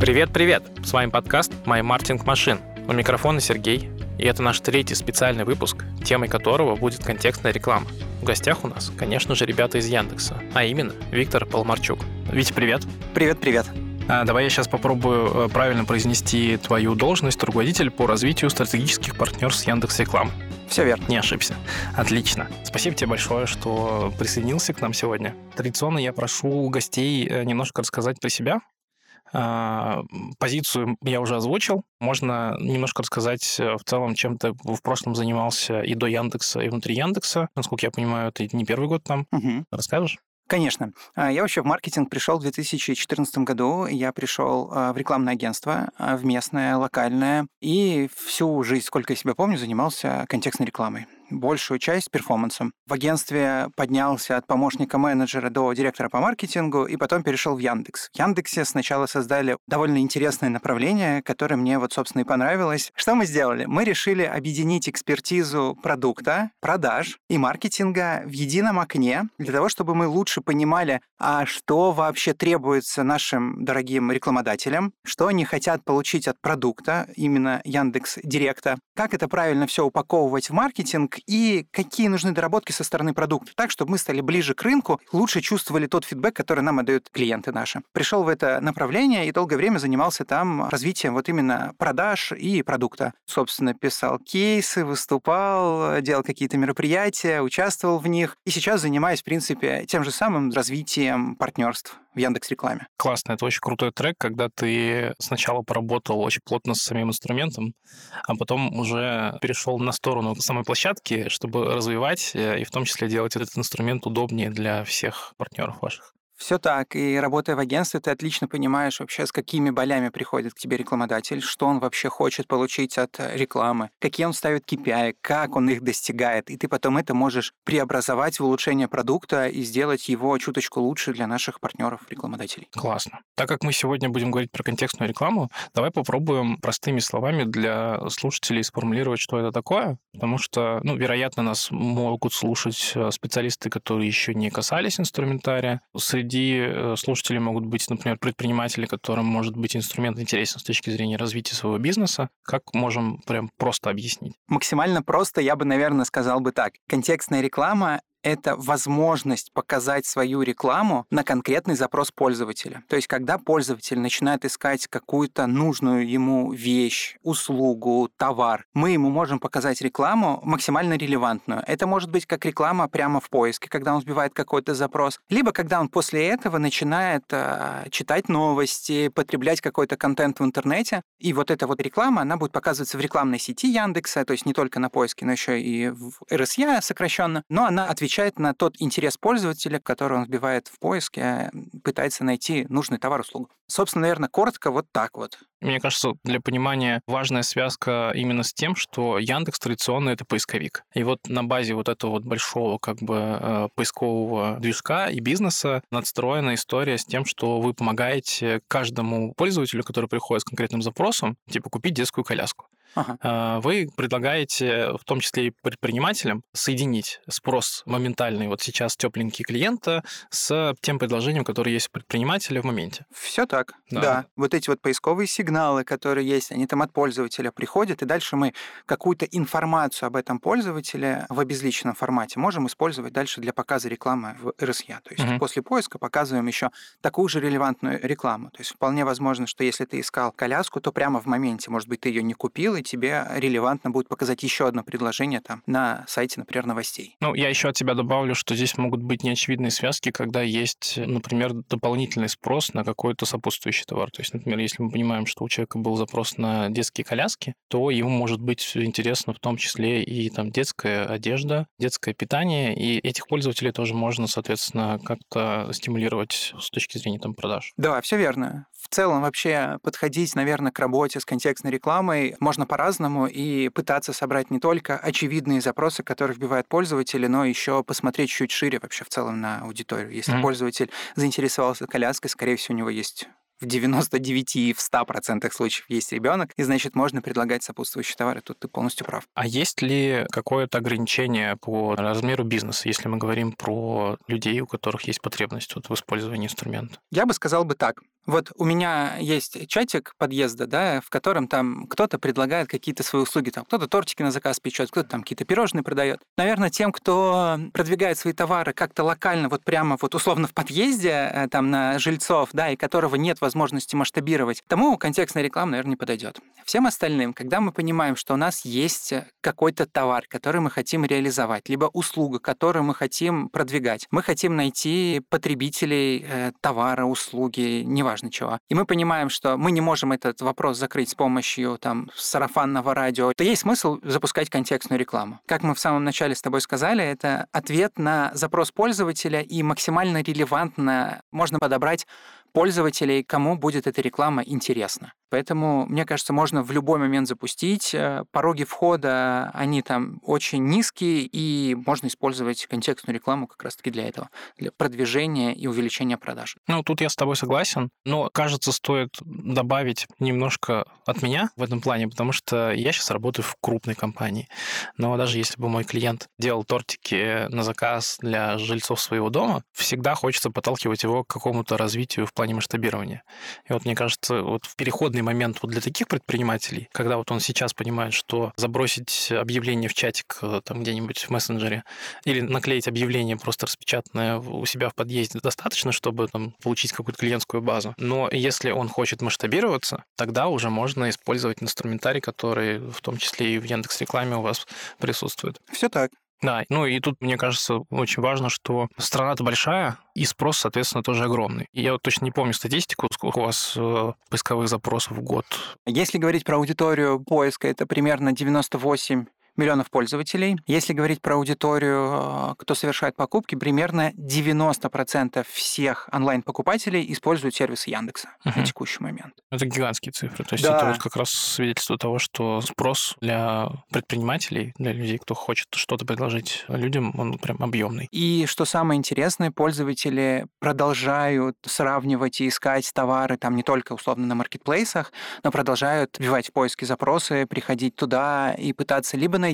Привет-привет! С вами подкаст «My Marketing Machine». У микрофона Сергей, и это наш третий специальный выпуск, темой которого будет контекстная реклама. В гостях у нас, конечно же, ребята из Яндекса, а именно Виктор Полмарчук. Витя, привет! Привет-привет! А, давай я сейчас попробую э, правильно произнести твою должность руководитель по развитию стратегических партнерств Яндекс Реклам. Все верно. Не ошибся. Отлично. Спасибо тебе большое, что присоединился к нам сегодня. Традиционно я прошу гостей э, немножко рассказать про себя. А, позицию я уже озвучил. Можно немножко рассказать э, в целом, чем ты в прошлом занимался и до Яндекса, и внутри Яндекса. Насколько я понимаю, ты не первый год там. Угу. Расскажешь? Конечно. А, я вообще в маркетинг пришел в 2014 году. Я пришел а, в рекламное агентство, в местное, локальное, и всю жизнь, сколько я себя помню, занимался контекстной рекламой большую часть перформансом. В агентстве поднялся от помощника менеджера до директора по маркетингу и потом перешел в Яндекс. В Яндексе сначала создали довольно интересное направление, которое мне вот, собственно, и понравилось. Что мы сделали? Мы решили объединить экспертизу продукта, продаж и маркетинга в едином окне для того, чтобы мы лучше понимали, а что вообще требуется нашим дорогим рекламодателям, что они хотят получить от продукта, именно Яндекс Директа, как это правильно все упаковывать в маркетинг и какие нужны доработки со стороны продукта, так, чтобы мы стали ближе к рынку, лучше чувствовали тот фидбэк, который нам отдают клиенты наши. Пришел в это направление и долгое время занимался там развитием вот именно продаж и продукта. Собственно, писал кейсы, выступал, делал какие-то мероприятия, участвовал в них. И сейчас занимаюсь, в принципе, тем же самым развитием партнерств в Яндекс Рекламе. Классно, это очень крутой трек, когда ты сначала поработал очень плотно с самим инструментом, а потом уже перешел на сторону самой площадки, чтобы развивать э, и в том числе делать этот инструмент удобнее для всех партнеров ваших. Все так. И работая в агентстве, ты отлично понимаешь вообще, с какими болями приходит к тебе рекламодатель, что он вообще хочет получить от э, рекламы, какие он ставит KPI, как он их достигает. И ты потом это можешь преобразовать в улучшение продукта и сделать его чуточку лучше для наших партнеров рекламодателей. Классно. Так как мы сегодня будем говорить про контекстную рекламу, давай попробуем простыми словами для слушателей сформулировать, что это такое, потому что, ну, вероятно, нас могут слушать э, специалисты, которые еще не касались инструментария. Среди среди э, слушателей могут быть, например, предприниматели, которым может быть инструмент интересен с точки зрения развития своего бизнеса. Как можем прям просто объяснить? Максимально просто я бы, наверное, сказал бы так. Контекстная реклама это возможность показать свою рекламу на конкретный запрос пользователя. То есть, когда пользователь начинает искать какую-то нужную ему вещь, услугу, товар, мы ему можем показать рекламу максимально релевантную. Это может быть как реклама прямо в поиске, когда он вбивает какой-то запрос, либо когда он после этого начинает э, читать новости, потреблять какой-то контент в интернете, и вот эта вот реклама, она будет показываться в рекламной сети Яндекса, то есть не только на поиске, но еще и в RSA сокращенно, но она отвечает отвечает на тот интерес пользователя, который он вбивает в поиске, пытается найти нужный товар-услугу. Собственно, наверное, коротко вот так вот. Мне кажется, для понимания важная связка именно с тем, что Яндекс традиционно это поисковик. И вот на базе вот этого вот большого как бы э, поискового движка и бизнеса надстроена история с тем, что вы помогаете каждому пользователю, который приходит с конкретным запросом, типа купить детскую коляску. Ага. А, вы предлагаете, в том числе и предпринимателям, соединить спрос моментальный вот сейчас тепленький клиента с тем предложением, которое есть у предпринимателя в моменте. Все так, да. да. Вот эти вот поисковые сигналы, которые есть, они там от пользователя приходят, и дальше мы какую-то информацию об этом пользователе в обезличенном формате можем использовать дальше для показа рекламы в РСЯ. То есть угу. после поиска показываем еще такую же релевантную рекламу. То есть вполне возможно, что если ты искал коляску, то прямо в моменте, может быть, ты ее не купил, и тебе релевантно будет показать еще одно предложение там на сайте, например, новостей. Ну, я еще от тебя добавлю, что здесь могут быть неочевидные связки, когда есть, например, дополнительный спрос на какой-то сопутствующий товар. То есть, например, если мы понимаем, что у человека был запрос на детские коляски, то ему может быть интересно в том числе и там детская одежда, детское питание, и этих пользователей тоже можно, соответственно, как-то стимулировать с точки зрения там продаж. Да, все верно. В целом вообще подходить, наверное, к работе с контекстной рекламой можно по-разному и пытаться собрать не только очевидные запросы, которые вбивают пользователи, но еще посмотреть чуть шире вообще в целом на аудиторию. Если mm-hmm. пользователь заинтересовался коляской, скорее всего, у него есть в 99 и в 100% случаев есть ребенок, и значит можно предлагать сопутствующие товары. Тут ты полностью прав. А есть ли какое-то ограничение по размеру бизнеса, если мы говорим про людей, у которых есть потребность вот в использовании инструмента? Я бы сказал бы так. Вот у меня есть чатик подъезда, да, в котором там кто-то предлагает какие-то свои услуги, там кто-то тортики на заказ печет, кто-то там какие-то пирожные продает. Наверное, тем, кто продвигает свои товары как-то локально, вот прямо вот условно в подъезде, э, там на жильцов, да, и которого нет возможности масштабировать, тому контекстная реклама, наверное, не подойдет. Всем остальным, когда мы понимаем, что у нас есть какой-то товар, который мы хотим реализовать, либо услуга, которую мы хотим продвигать, мы хотим найти потребителей э, товара, услуги, неважно, неважно чего. И мы понимаем, что мы не можем этот вопрос закрыть с помощью там сарафанного радио, то есть смысл запускать контекстную рекламу. Как мы в самом начале с тобой сказали, это ответ на запрос пользователя и максимально релевантно можно подобрать пользователей, кому будет эта реклама интересна. Поэтому, мне кажется, можно в любой момент запустить. Э, пороги входа, они там очень низкие, и можно использовать контекстную рекламу как раз-таки для этого, для продвижения и увеличения продаж. Ну, тут я с тобой согласен, но, кажется, стоит добавить немножко от меня в этом плане, потому что я сейчас работаю в крупной компании. Но даже если бы мой клиент делал тортики на заказ для жильцов своего дома, всегда хочется подталкивать его к какому-то развитию в плане масштабирования. И вот мне кажется, вот в переходный момент вот для таких предпринимателей, когда вот он сейчас понимает, что забросить объявление в чатик э, там где-нибудь в мессенджере или наклеить объявление просто распечатанное у себя в подъезде достаточно, чтобы там получить какую-то клиентскую базу. Но если он хочет масштабироваться, тогда уже можно использовать инструментарий, который в том числе и в Яндекс рекламе у вас присутствует. Все так. Да, ну и тут, мне кажется, очень важно, что страна-то большая, и спрос, соответственно, тоже огромный. Я вот точно не помню статистику, сколько у вас э, поисковых запросов в год. Если говорить про аудиторию поиска, это примерно 98 миллионов пользователей. Если говорить про аудиторию, э, кто совершает покупки, примерно 90% всех онлайн-покупателей используют сервисы Яндекса угу. на текущий момент. Это гигантские цифры. То есть да. это вот как раз свидетельство того, что спрос для предпринимателей, для людей, кто хочет что-то предложить людям, он прям объемный. И что самое интересное, пользователи продолжают сравнивать и искать товары там не только условно на маркетплейсах, но продолжают вбивать в поиски запросы, приходить туда и пытаться либо найти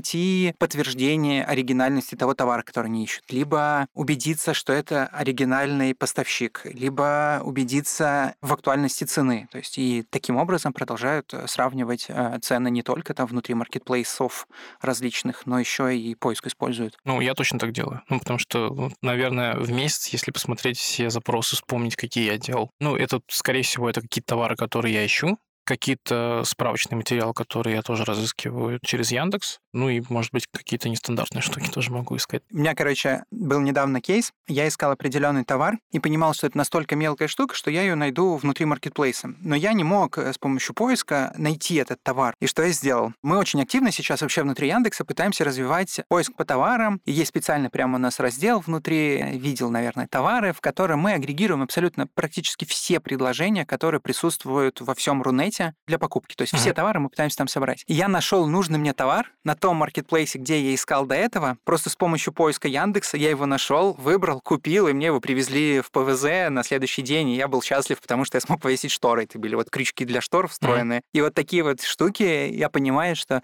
подтверждение оригинальности того товара, который они ищут, либо убедиться, что это оригинальный поставщик, либо убедиться в актуальности цены. То есть и таким образом продолжают э, сравнивать э, цены не только там внутри маркетплейсов различных, но еще и поиск используют. Ну, я точно так делаю. Ну, потому что, наверное, в месяц, если посмотреть все запросы, вспомнить, какие я делал, ну, это, скорее всего, это какие-то товары, которые я ищу, какие-то справочные материалы, которые я тоже разыскиваю через Яндекс. Ну и, может быть, какие-то нестандартные штуки тоже могу искать. У меня, короче, был недавно кейс. Я искал определенный товар и понимал, что это настолько мелкая штука, что я ее найду внутри маркетплейса. Но я не мог э, с помощью поиска найти этот товар. И что я сделал? Мы очень активно сейчас вообще внутри Яндекса пытаемся развивать поиск по товарам. И есть специально прямо у нас раздел внутри, видел, наверное, товары, в котором мы агрегируем абсолютно практически все предложения, которые присутствуют во всем Рунете для покупки. То есть uh-huh. все товары мы пытаемся там собрать. И я нашел нужный мне товар на том маркетплейсе, где я искал до этого. Просто с помощью поиска Яндекса я его нашел, выбрал, купил, и мне его привезли в ПВЗ на следующий день. И я был счастлив, потому что я смог повесить шторы. Это были вот крючки для штор встроенные. Uh-huh. И вот такие вот штуки я понимаю, что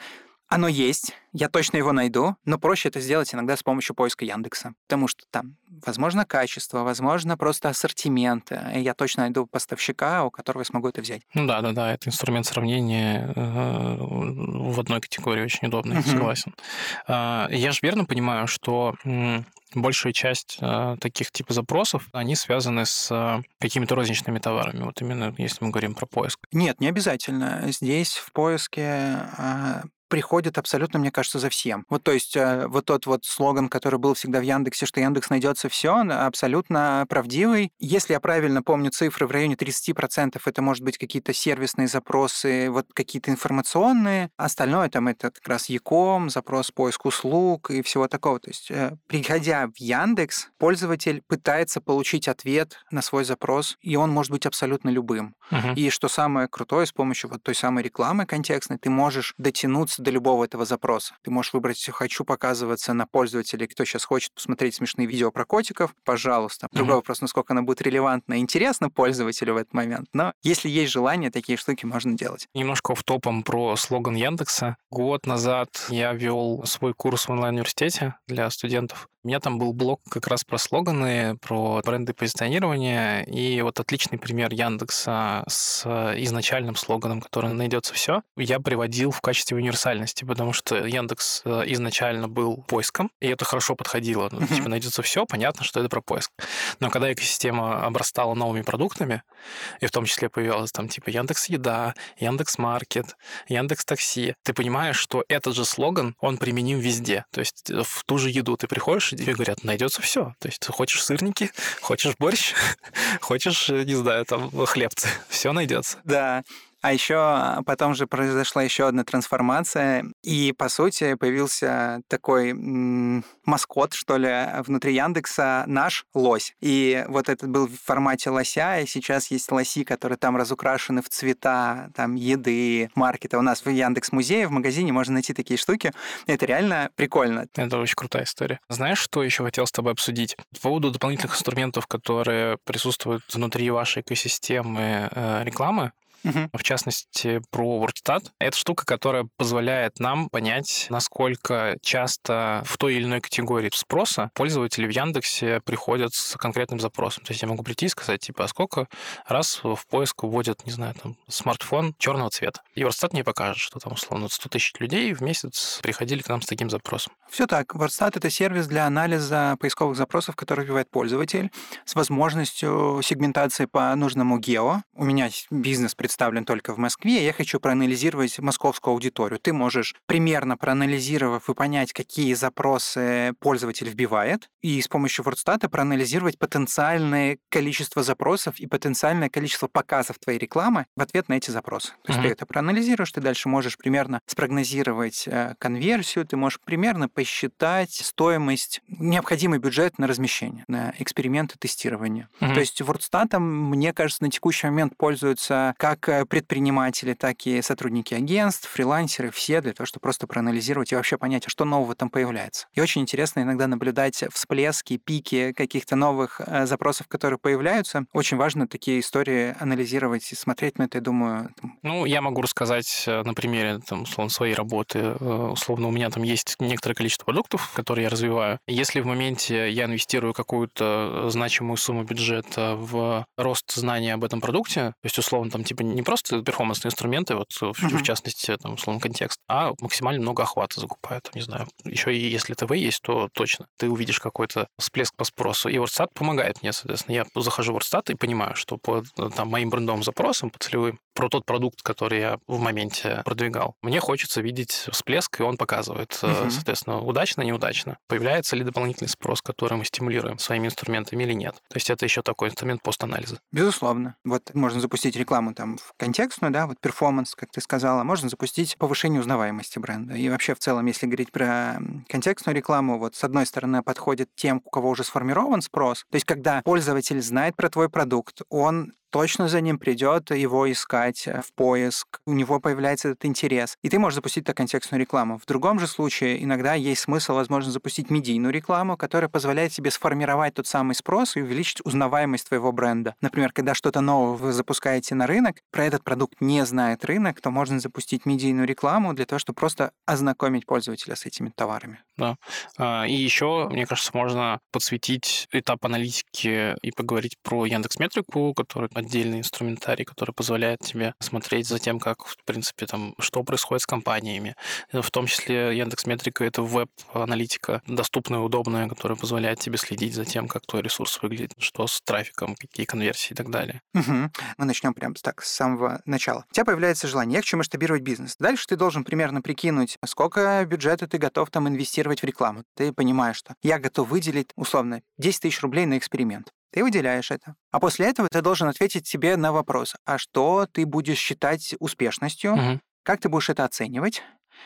оно есть, я точно его найду, но проще это сделать иногда с помощью поиска Яндекса, потому что там, возможно, качество, возможно, просто ассортимент, и я точно найду поставщика, у которого я смогу это взять. Ну да, да, да, это инструмент сравнения э, в одной категории очень удобный, uh-huh. согласен. А, я же верно понимаю, что большая часть э, таких типа запросов, они связаны с э, какими-то розничными товарами, вот именно если мы говорим про поиск. Нет, не обязательно. Здесь в поиске приходит абсолютно, мне кажется, за всем. Вот то есть э, вот тот вот слоган, который был всегда в Яндексе, что Яндекс найдется все, абсолютно правдивый. Если я правильно помню цифры, в районе 30% это может быть какие-то сервисные запросы, вот какие-то информационные. Остальное там это как раз Яком, запрос поиск услуг и всего такого. То есть э, приходя в Яндекс, пользователь пытается получить ответ на свой запрос, и он может быть абсолютно любым. Uh-huh. И что самое крутое, с помощью вот той самой рекламы контекстной ты можешь дотянуться до любого этого запроса. Ты можешь выбрать «хочу показываться на пользователей, кто сейчас хочет посмотреть смешные видео про котиков», пожалуйста. Другой mm-hmm. вопрос, насколько оно будет релевантно и интересно пользователю в этот момент. Но если есть желание, такие штуки можно делать. Немножко в топом про слоган Яндекса. Год назад я вел свой курс в онлайн-университете для студентов. У меня там был блок как раз про слоганы, про бренды позиционирования, и вот отличный пример Яндекса с изначальным слоганом, который найдется все, я приводил в качестве универсальности, потому что Яндекс э, изначально был поиском, и это хорошо подходило. Ну, типа найдется все, понятно, что это про поиск. Но когда экосистема обрастала новыми продуктами, и в том числе появилась там типа Яндекс Еда, Яндекс Маркет, Яндекс Такси, ты понимаешь, что этот же слоган, он применим везде. То есть э, в ту же еду ты приходишь, и тебе говорят, найдется все. То есть ты хочешь сырники, хочешь борщ, хочешь, не знаю, там хлебцы, все найдется. Да. А еще а, потом же произошла еще одна трансформация, и, по сути, появился такой м- маскот, что ли, внутри Яндекса, наш лось. И вот этот был в формате лося, и сейчас есть лоси, которые там разукрашены в цвета там еды, маркета. У нас в Яндекс Музее, в магазине можно найти такие штуки. Это реально прикольно. Это очень крутая история. Знаешь, что еще хотел с тобой обсудить? По поводу дополнительных инструментов, которые присутствуют внутри вашей экосистемы э, рекламы, Угу. В частности, про WordStat. Это штука, которая позволяет нам понять, насколько часто в той или иной категории спроса пользователи в Яндексе приходят с конкретным запросом. То есть я могу прийти и сказать, типа, а сколько раз в поиск вводят, не знаю, там, смартфон черного цвета. И WordStat мне покажет, что там, условно, 100 тысяч людей в месяц приходили к нам с таким запросом. Все так. WordStat — это сервис для анализа поисковых запросов, который вбивает пользователь, с возможностью сегментации по нужному гео. У меня бизнес представлен только в Москве, я хочу проанализировать московскую аудиторию. Ты можешь, примерно проанализировав и понять, какие запросы пользователь вбивает, и с помощью WordStat проанализировать потенциальное количество запросов и потенциальное количество показов твоей рекламы в ответ на эти запросы. То есть mm-hmm. ты это проанализируешь, ты дальше можешь примерно спрогнозировать э, конверсию, ты можешь примерно посчитать стоимость, необходимый бюджет на размещение, на эксперименты тестирования. Mm-hmm. То есть WordStat, мне кажется, на текущий момент пользуются как как э, предприниматели, так и сотрудники агентств, фрилансеры, все для того, чтобы просто проанализировать и вообще понять, а что нового там появляется. И очень интересно иногда наблюдать всплески, пики каких-то новых э, запросов, которые появляются. Очень важно такие истории анализировать и смотреть на это, я думаю. Ну, я могу рассказать э, на примере, там, условно, своей работы. Условно, у меня там есть некоторое количество продуктов, которые я развиваю. Если в моменте я инвестирую какую-то значимую сумму бюджета в рост знания об этом продукте, то есть, условно, там, типа, не просто перформансные инструменты, вот в, uh-huh. в частности, там, условно, контекст, а максимально много охвата закупают, не знаю. Еще и если ТВ есть, то точно. Ты увидишь какой-то всплеск по спросу. И WordStat помогает мне, соответственно. Я захожу в WordStat и понимаю, что по там, моим брендовым запросам, по целевым, про тот продукт, который я в моменте продвигал. Мне хочется видеть всплеск, и он показывает, uh-huh. соответственно, удачно, неудачно. Появляется ли дополнительный спрос, который мы стимулируем своими инструментами или нет. То есть это еще такой инструмент постанализа. Безусловно. Вот можно запустить рекламу там в контекстную, да, вот перформанс, как ты сказала, можно запустить повышение узнаваемости бренда. И вообще в целом, если говорить про контекстную рекламу, вот с одной стороны подходит тем, у кого уже сформирован спрос, то есть когда пользователь знает про твой продукт, он точно за ним придет его искать э, в поиск, у него появляется этот интерес. И ты можешь запустить так контекстную рекламу. В другом же случае иногда есть смысл, возможно, запустить медийную рекламу, которая позволяет тебе сформировать тот самый спрос и увеличить узнаваемость твоего бренда. Например, когда что-то новое вы запускаете на рынок, про этот продукт не знает рынок, то можно запустить медийную рекламу для того, чтобы просто ознакомить пользователя с этими товарами. Да. А, и еще, мне кажется, можно подсветить этап аналитики и поговорить про Яндекс Метрику, который отдельный инструментарий, который позволяет тебе смотреть за тем, как, в принципе, там, что происходит с компаниями. В том числе Яндекс Метрика — это веб-аналитика, доступная, удобная, которая позволяет тебе следить за тем, как твой ресурс выглядит, что с трафиком, какие конверсии и так далее. Угу. Мы начнем прямо так, с самого начала. У тебя появляется желание, хочу масштабировать бизнес. Дальше ты должен примерно прикинуть, сколько бюджета ты готов там инвестировать в рекламу. Ты понимаешь, что я готов выделить, условно, 10 тысяч рублей на эксперимент. Ты выделяешь это. А после этого ты должен ответить себе на вопрос, а что ты будешь считать успешностью, угу. как ты будешь это оценивать,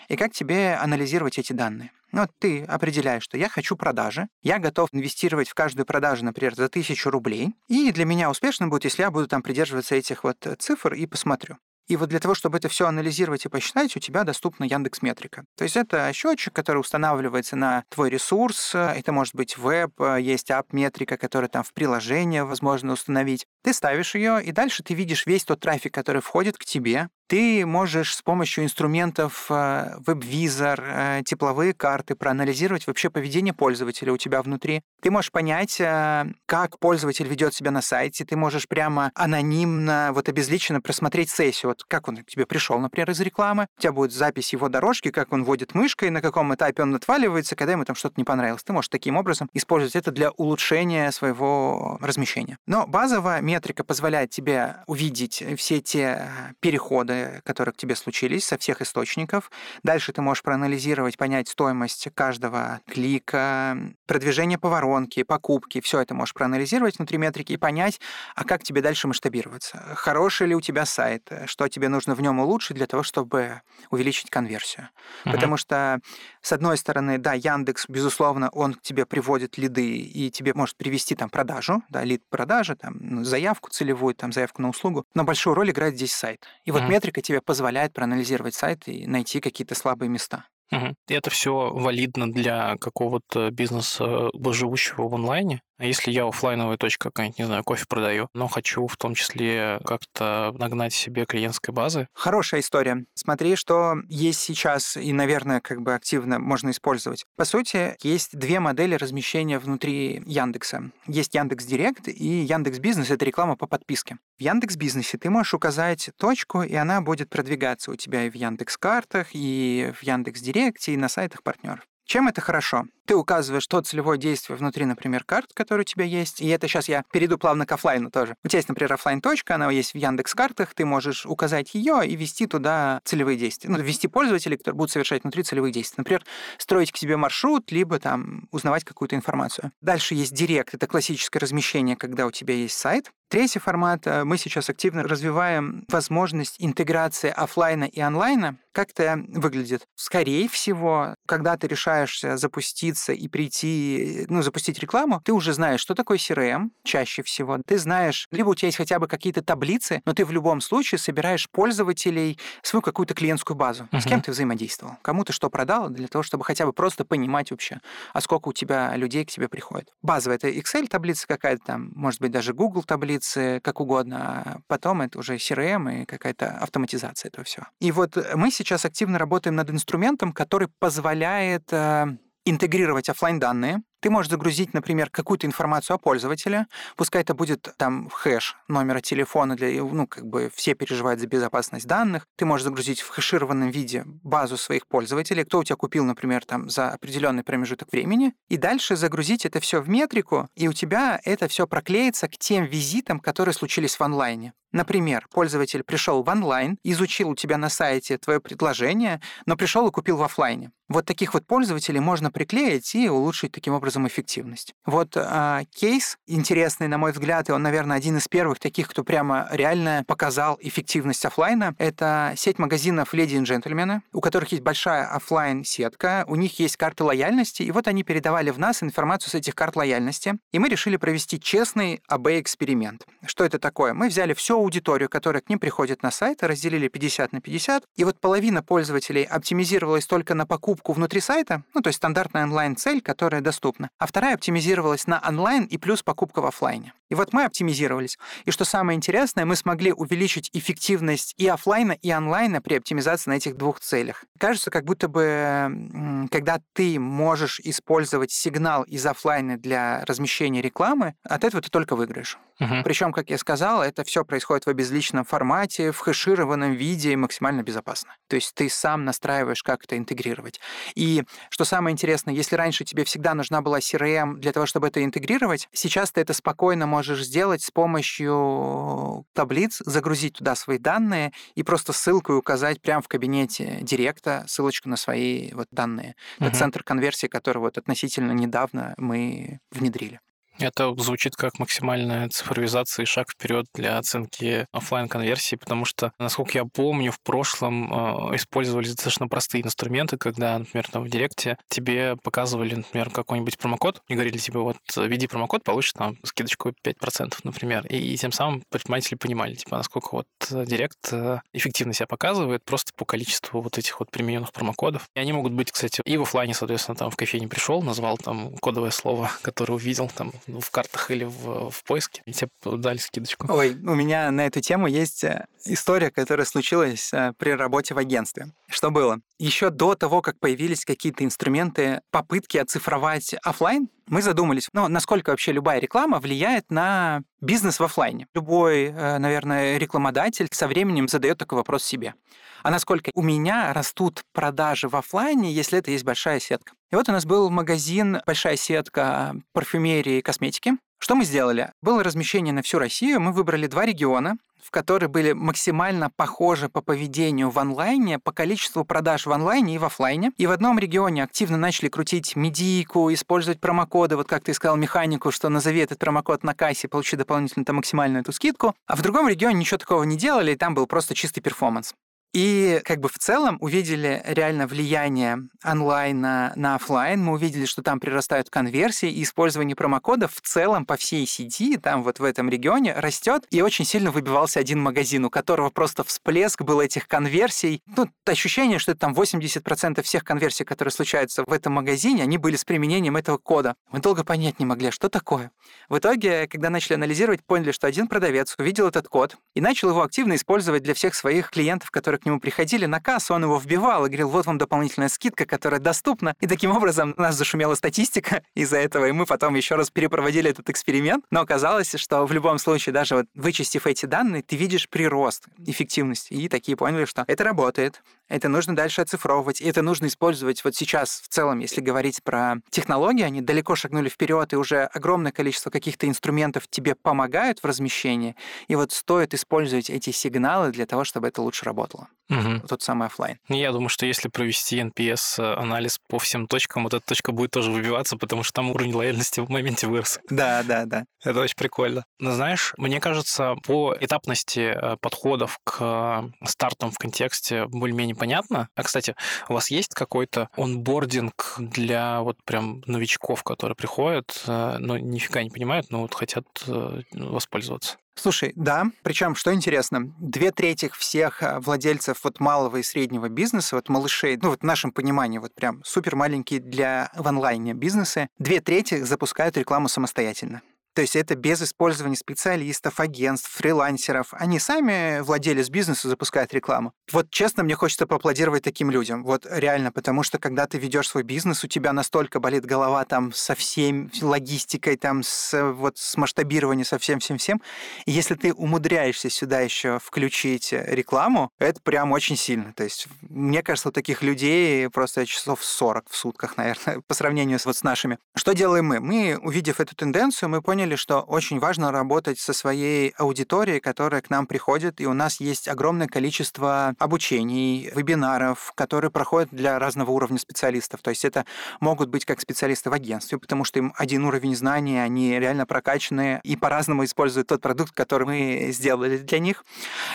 и как тебе анализировать эти данные. Ну, вот ты определяешь, что я хочу продажи, я готов инвестировать в каждую продажу, например, за тысячу рублей, и для меня успешно будет, если я буду там придерживаться этих вот цифр и посмотрю. И вот для того, чтобы это все анализировать и посчитать, у тебя доступна Яндекс Метрика. То есть это счетчик, который устанавливается на твой ресурс. Это может быть веб, есть ап-метрика, которая там в приложение возможно установить. Ты ставишь ее, и дальше ты видишь весь тот трафик, который входит к тебе, ты можешь с помощью инструментов WebVisor, э, тепловые карты проанализировать вообще поведение пользователя у тебя внутри. Ты можешь понять, э, как пользователь ведет себя на сайте. Ты можешь прямо анонимно, вот обезличенно просмотреть сессию. Вот как он к тебе пришел, например, из рекламы. У тебя будет запись его дорожки, как он водит мышкой, на каком этапе он отваливается, когда ему там что-то не понравилось. Ты можешь таким образом использовать это для улучшения своего размещения. Но базовая метрика позволяет тебе увидеть все те переходы, которые к тебе случились со всех источников. Дальше ты можешь проанализировать, понять стоимость каждого клика, продвижение по воронке, покупки. Все это можешь проанализировать внутри метрики и понять, а как тебе дальше масштабироваться. Хороший ли у тебя сайт, что тебе нужно в нем улучшить для того, чтобы увеличить конверсию. Uh-huh. Потому что, с одной стороны, да, Яндекс, безусловно, он к тебе приводит лиды и тебе может привести там продажу, да, лид продажи, там, ну, заявку целевую, там, заявку на услугу. Но большую роль играет здесь сайт. И вот uh-huh метрика тебе позволяет проанализировать сайт и найти какие-то слабые места. Угу. Это все валидно для какого-то бизнеса, живущего в онлайне? А если я офлайновая точка какая-нибудь, не знаю, кофе продаю, но хочу в том числе как-то нагнать себе клиентской базы? Хорошая история. Смотри, что есть сейчас и, наверное, как бы активно можно использовать. По сути, есть две модели размещения внутри Яндекса. Есть Яндекс Директ и Яндекс Бизнес. Это реклама по подписке. В Яндекс Бизнесе ты можешь указать точку, и она будет продвигаться у тебя и в Яндекс Картах, и в Яндекс Директе, и на сайтах партнеров. Чем это хорошо? Ты указываешь то целевое действие внутри, например, карт, которые у тебя есть. И это сейчас я перейду плавно к офлайну тоже. У тебя есть, например, офлайн точка, она есть в Яндекс картах, ты можешь указать ее и ввести туда целевые действия. Ну, ввести пользователей, которые будут совершать внутри целевых действий. Например, строить к себе маршрут, либо там узнавать какую-то информацию. Дальше есть директ, это классическое размещение, когда у тебя есть сайт. Третий формат, э, мы сейчас активно развиваем возможность интеграции офлайна и онлайна. Как это выглядит? Скорее всего, когда ты решаешься запустить обратиться и прийти, ну, запустить рекламу, ты уже знаешь, что такое CRM чаще всего. Ты знаешь, либо у тебя есть хотя бы какие-то таблицы, но ты в любом случае собираешь пользователей, свою какую-то клиентскую базу. Uh-huh. С кем ты взаимодействовал? Кому ты что продал, для того, чтобы хотя бы просто понимать вообще, а сколько у тебя людей к тебе приходит. Базовая это Excel-таблица какая-то там, может быть, даже Google таблицы, как угодно. А потом это уже CRM и какая-то автоматизация этого всего. И вот мы сейчас активно работаем над инструментом, который позволяет э, интегрировать офлайн данные ты можешь загрузить, например, какую-то информацию о пользователе, пускай это будет там хэш номера телефона, для, ну, как бы все переживают за безопасность данных. Ты можешь загрузить в хэшированном виде базу своих пользователей, кто у тебя купил, например, там за определенный промежуток времени, и дальше загрузить это все в метрику, и у тебя это все проклеится к тем визитам, которые случились в онлайне. Например, пользователь пришел в онлайн, изучил у тебя на сайте твое предложение, но пришел и купил в офлайне. Вот таких вот пользователей можно приклеить и улучшить таким образом эффективность. Вот э, кейс интересный, на мой взгляд, и он, наверное, один из первых таких, кто прямо реально показал эффективность офлайна. Это сеть магазинов «Леди и джентльмены», у которых есть большая офлайн сетка у них есть карты лояльности, и вот они передавали в нас информацию с этих карт лояльности, и мы решили провести честный АБ-эксперимент. Что это такое? Мы взяли всю аудиторию, которая к ним приходит на сайт, разделили 50 на 50, и вот половина пользователей оптимизировалась только на покупку внутри сайта, ну, то есть стандартная онлайн-цель, которая доступна а вторая оптимизировалась на онлайн и плюс покупка в офлайне. И вот мы оптимизировались. И что самое интересное, мы смогли увеличить эффективность и офлайна, и онлайна при оптимизации на этих двух целях. Кажется, как будто бы, когда ты можешь использовать сигнал из офлайна для размещения рекламы, от этого ты только выиграешь. Угу. Причем, как я сказал, это все происходит в обезличенном формате, в хэшированном виде и максимально безопасно. То есть ты сам настраиваешь, как это интегрировать. И что самое интересное, если раньше тебе всегда нужна была CRM для того, чтобы это интегрировать, сейчас ты это спокойно можешь сделать с помощью таблиц, загрузить туда свои данные и просто ссылкой указать прямо в кабинете директа ссылочку на свои вот данные. Угу. Это центр конверсии, который вот относительно недавно мы внедрили. Это звучит как максимальная цифровизация и шаг вперед для оценки офлайн конверсии потому что, насколько я помню, в прошлом э, использовались достаточно простые инструменты, когда, например, там в Директе тебе показывали, например, какой-нибудь промокод и говорили тебе, вот, введи промокод, получишь там скидочку 5%, например. И, и тем самым предприниматели понимали, типа, насколько вот Директ э, эффективно себя показывает просто по количеству вот этих вот примененных промокодов. И они могут быть, кстати, и в офлайне, соответственно, там в кофейне пришел, назвал там кодовое слово, которое увидел там в картах или в, в поиске, и тебе дали скидочку. Ой, у меня на эту тему есть э, история, которая случилась э, при работе в агентстве. Что было? Еще до того, как появились какие-то инструменты, попытки оцифровать офлайн, мы задумались, ну, насколько вообще любая реклама влияет на бизнес в офлайне. Любой, э, наверное, рекламодатель со временем задает такой вопрос себе. А насколько у меня растут продажи в офлайне, если это есть большая сетка? И вот у нас был магазин, большая сетка парфюмерии и косметики. Что мы сделали? Было размещение на всю Россию. Мы выбрали два региона, в которые были максимально похожи по поведению в онлайне, по количеству продаж в онлайне и в офлайне. И в одном регионе активно начали крутить медийку, использовать промокоды, вот как ты сказал механику, что назови этот промокод на кассе, получи дополнительно там максимальную эту скидку. А в другом регионе ничего такого не делали, и там был просто чистый перформанс. И как бы в целом увидели реально влияние онлайна на офлайн. Мы увидели, что там прирастают конверсии, и использование промокодов в целом по всей сети, там вот в этом регионе, растет. И очень сильно выбивался один магазин, у которого просто всплеск был этих конверсий. Ну, ощущение, что это там 80% всех конверсий, которые случаются в этом магазине, они были с применением этого кода. Мы долго понять не могли, что такое. В итоге, когда начали анализировать, поняли, что один продавец увидел этот код и начал его активно использовать для всех своих клиентов, которые нему приходили на кассу, он его вбивал и говорил, вот вам дополнительная скидка, которая доступна. И таким образом у нас зашумела статистика из-за этого, и мы потом еще раз перепроводили этот эксперимент. Но оказалось, что в любом случае, даже вот вычистив эти данные, ты видишь прирост эффективности. И такие поняли, что это работает, это нужно дальше оцифровывать, и это нужно использовать вот сейчас в целом, если говорить про технологии, они далеко шагнули вперед, и уже огромное количество каких-то инструментов тебе помогают в размещении, и вот стоит использовать эти сигналы для того, чтобы это лучше работало. Угу. Тот самый офлайн. Ну, я думаю, что если провести NPS-анализ по всем точкам, вот эта точка будет тоже выбиваться, потому что там уровень лояльности в моменте вырос. Да, да, да. Это очень прикольно. Но знаешь, мне кажется, по этапности э, подходов к стартам в контексте более-менее понятно. А, кстати, у вас есть какой-то онбординг для вот прям новичков, которые приходят, э, но нифига не понимают, но вот хотят э, воспользоваться? Слушай, да. Причем, что интересно, две трети всех а, владельцев вот малого и среднего бизнеса, вот малышей, ну вот в нашем понимании, вот прям супер маленькие для в онлайне бизнесы, две трети запускают рекламу самостоятельно. То есть это без использования специалистов, агентств, фрилансеров. Они сами владелец бизнеса запускают рекламу. Вот честно, мне хочется поаплодировать таким людям. Вот реально, потому что когда ты ведешь свой бизнес, у тебя настолько болит голова там со всем логистикой, там с, вот, с масштабированием, со всем-всем-всем. Если ты умудряешься сюда еще включить рекламу, это прям очень сильно. То есть мне кажется, у таких людей просто часов 40 в сутках, наверное, по сравнению с, вот с нашими. Что делаем мы? Мы, увидев эту тенденцию, мы поняли, поняли, что очень важно работать со своей аудиторией, которая к нам приходит, и у нас есть огромное количество обучений, вебинаров, которые проходят для разного уровня специалистов. То есть это могут быть как специалисты в агентстве, потому что им один уровень знаний, они реально прокачаны и по-разному используют тот продукт, который мы сделали для них.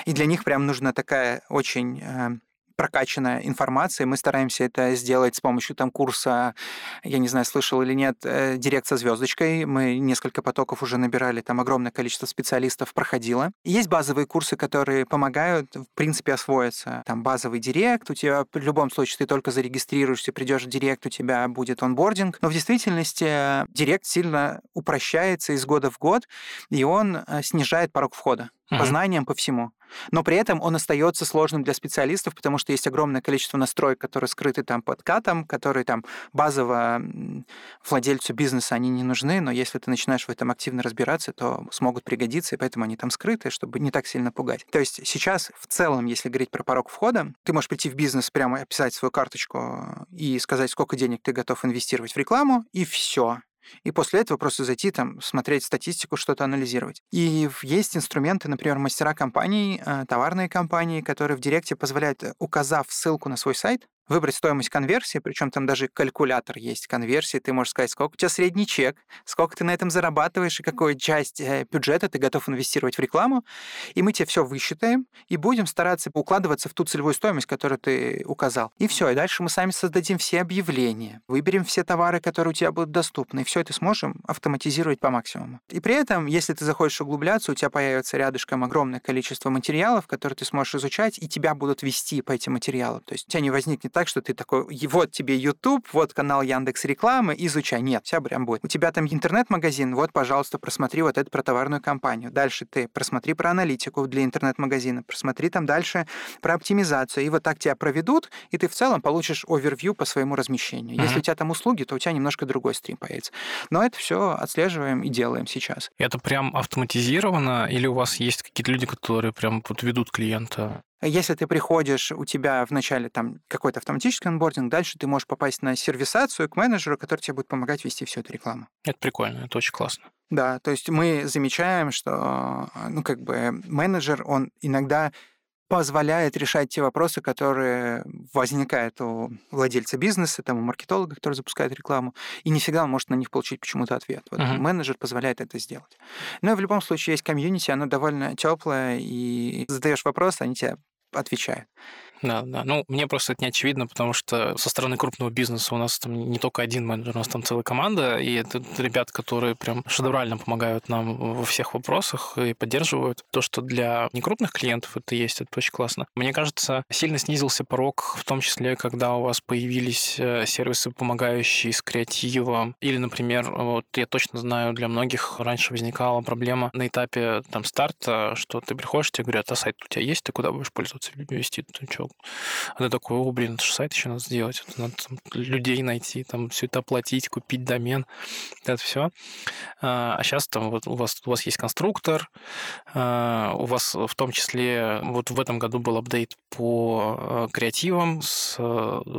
И для них прям нужна такая очень э, прокачанная информация. Мы стараемся это сделать с помощью там курса, я не знаю, слышал или нет, э, директ со звездочкой. Мы несколько потоков уже набирали, там огромное количество специалистов проходило. Есть базовые курсы, которые помогают, в принципе, освоиться. Там базовый директ, у тебя в любом случае ты только зарегистрируешься, придешь в директ, у тебя будет онбординг. Но в действительности э, директ сильно упрощается из года в год, и он э, снижает порог входа по знаниям, по всему. Но при этом он остается сложным для специалистов, потому что есть огромное количество настроек, которые скрыты там под катом, которые там базово владельцу бизнеса они не нужны, но если ты начинаешь в этом активно разбираться, то смогут пригодиться, и поэтому они там скрыты, чтобы не так сильно пугать. То есть сейчас в целом, если говорить про порог входа, ты можешь прийти в бизнес, прямо описать свою карточку и сказать, сколько денег ты готов инвестировать в рекламу, и все и после этого просто зайти там, смотреть статистику, что-то анализировать. И есть инструменты, например, мастера компаний, э, товарные компании, которые в Директе позволяют, э, указав ссылку на свой сайт, выбрать стоимость конверсии, причем там даже калькулятор есть конверсии, ты можешь сказать, сколько у тебя средний чек, сколько ты на этом зарабатываешь и какую часть э, бюджета ты готов инвестировать в рекламу, и мы тебе все высчитаем и будем стараться укладываться в ту целевую стоимость, которую ты указал. И все, и дальше мы сами создадим все объявления, выберем все товары, которые у тебя будут доступны, и все это сможем автоматизировать по максимуму. И при этом, если ты захочешь углубляться, у тебя появится рядышком огромное количество материалов, которые ты сможешь изучать, и тебя будут вести по этим материалам. То есть у тебя не возникнет так, что ты такой, вот тебе YouTube, вот канал Яндекс рекламы, изучай. Нет, вся прям будет. У тебя там интернет-магазин, вот, пожалуйста, просмотри вот эту про товарную компанию. Дальше ты просмотри про аналитику для интернет-магазина, просмотри там дальше про оптимизацию. И вот так тебя проведут, и ты в целом получишь овервью по своему размещению. Если у тебя там услуги, то у тебя немножко другой стрим появится. Но это все отслеживаем и делаем сейчас. Это прям автоматизировано, или у вас есть какие-то люди, которые прям вот ведут клиента? Если ты приходишь, у тебя вначале там какой-то автоматический онбординг, дальше ты можешь попасть на сервисацию к менеджеру, который тебе будет помогать вести всю эту рекламу. Это прикольно, это очень классно. Да, то есть мы замечаем, что ну, как бы менеджер, он иногда позволяет решать те вопросы, которые возникают у владельца бизнеса, там, у маркетолога, который запускает рекламу, и не всегда он может на них получить почему-то ответ. Вот uh-huh. Менеджер позволяет это сделать. Но в любом случае есть комьюнити, оно довольно теплое, и задаешь вопрос, они тебе отвечают. Да, да. Ну, мне просто это не очевидно, потому что со стороны крупного бизнеса у нас там не только один менеджер, у нас там целая команда, и это ребята, которые прям шедеврально помогают нам во всех вопросах и поддерживают. То, что для некрупных клиентов это есть, это очень классно. Мне кажется, сильно снизился порог, в том числе, когда у вас появились э, сервисы, помогающие с креативом. Или, например, вот я точно знаю, для многих раньше возникала проблема на этапе там старта, что ты приходишь, тебе говорят, а сайт у тебя есть, ты куда будешь пользоваться, вести? Ты что, а ты такой, о, блин, это же сайт еще надо сделать, это надо там, людей найти, там все это оплатить, купить домен, это все. А сейчас а там вот у вас, у вас есть конструктор, а, у вас в том числе вот в этом году был апдейт по а, креативам с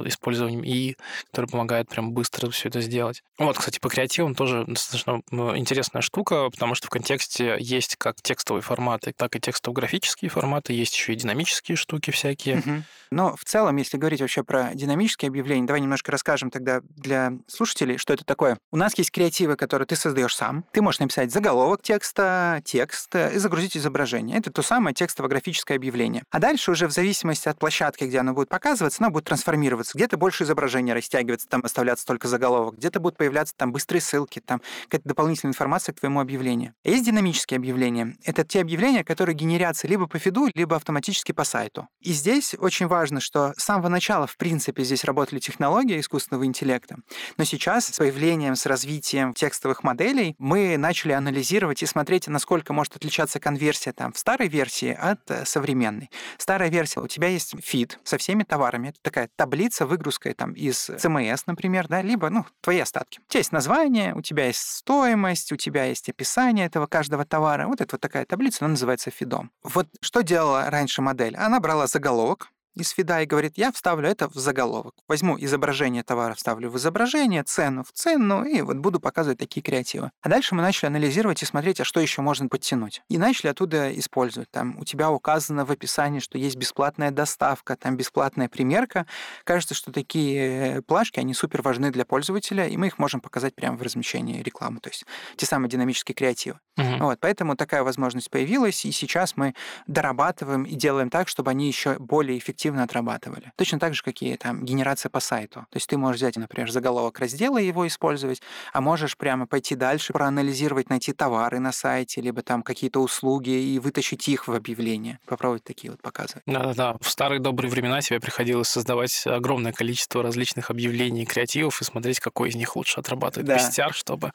использованием и, который помогает прям быстро все это сделать. Вот, кстати, по креативам тоже достаточно интересная штука, потому что в контексте есть как текстовые форматы, так и текстово-графические форматы, есть еще и динамические штуки всякие. Угу. Но в целом, если говорить вообще про динамические объявления, давай немножко расскажем тогда для слушателей, что это такое. У нас есть креативы, которые ты создаешь сам. Ты можешь написать заголовок текста, текст и загрузить изображение. Это то самое текстово-графическое объявление. А дальше уже в зависимости от площадки, где оно будет показываться, оно будет трансформироваться. Где-то больше изображения растягивается, там оставляться только заголовок. Где-то будут появляться там быстрые ссылки, там какая-то дополнительная информация к твоему объявлению. Есть динамические объявления. Это те объявления, которые генерятся либо по фиду, либо автоматически по сайту. И здесь очень важно, что с самого начала, в принципе, здесь работали технологии искусственного интеллекта, но сейчас с появлением, с развитием текстовых моделей мы начали анализировать и смотреть, насколько может отличаться конверсия там в старой версии от э, современной. Старая версия, у тебя есть фид со всеми товарами, это такая таблица выгрузкой там из CMS, например, да, либо, ну, твои остатки. У тебя есть название, у тебя есть стоимость, у тебя есть описание этого каждого товара. Вот это вот такая таблица, она называется фидом. Вот что делала раньше модель? Она брала заголовок, из фида и говорит, я вставлю это в заголовок. Возьму изображение товара, вставлю в изображение, цену в цену, и вот буду показывать такие креативы. А дальше мы начали анализировать и смотреть, а что еще можно подтянуть. И начали оттуда использовать. Там у тебя указано в описании, что есть бесплатная доставка, там бесплатная примерка. Кажется, что такие э, плашки, они супер важны для пользователя, и мы их можем показать прямо в размещении рекламы, то есть те самые динамические креативы. Угу. Вот, поэтому такая возможность появилась, и сейчас мы дорабатываем и делаем так, чтобы они еще более эффективно эффективно отрабатывали. Точно так же, как и там генерация по сайту. То есть ты можешь взять, например, заголовок раздела и его использовать, а можешь прямо пойти дальше, проанализировать, найти товары на сайте, либо там какие-то услуги и вытащить их в объявление. Попробовать такие вот показывать. Да-да-да. В старые добрые времена тебе приходилось создавать огромное количество различных объявлений, креативов и смотреть, какой из них лучше отрабатывает да. PCR, чтобы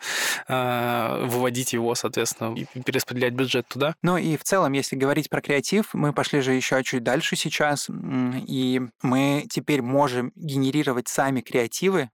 э, выводить его, соответственно, и перераспределять бюджет туда. Ну и в целом, если говорить про креатив, мы пошли же еще чуть дальше сейчас и мы теперь можем генерировать сами креативы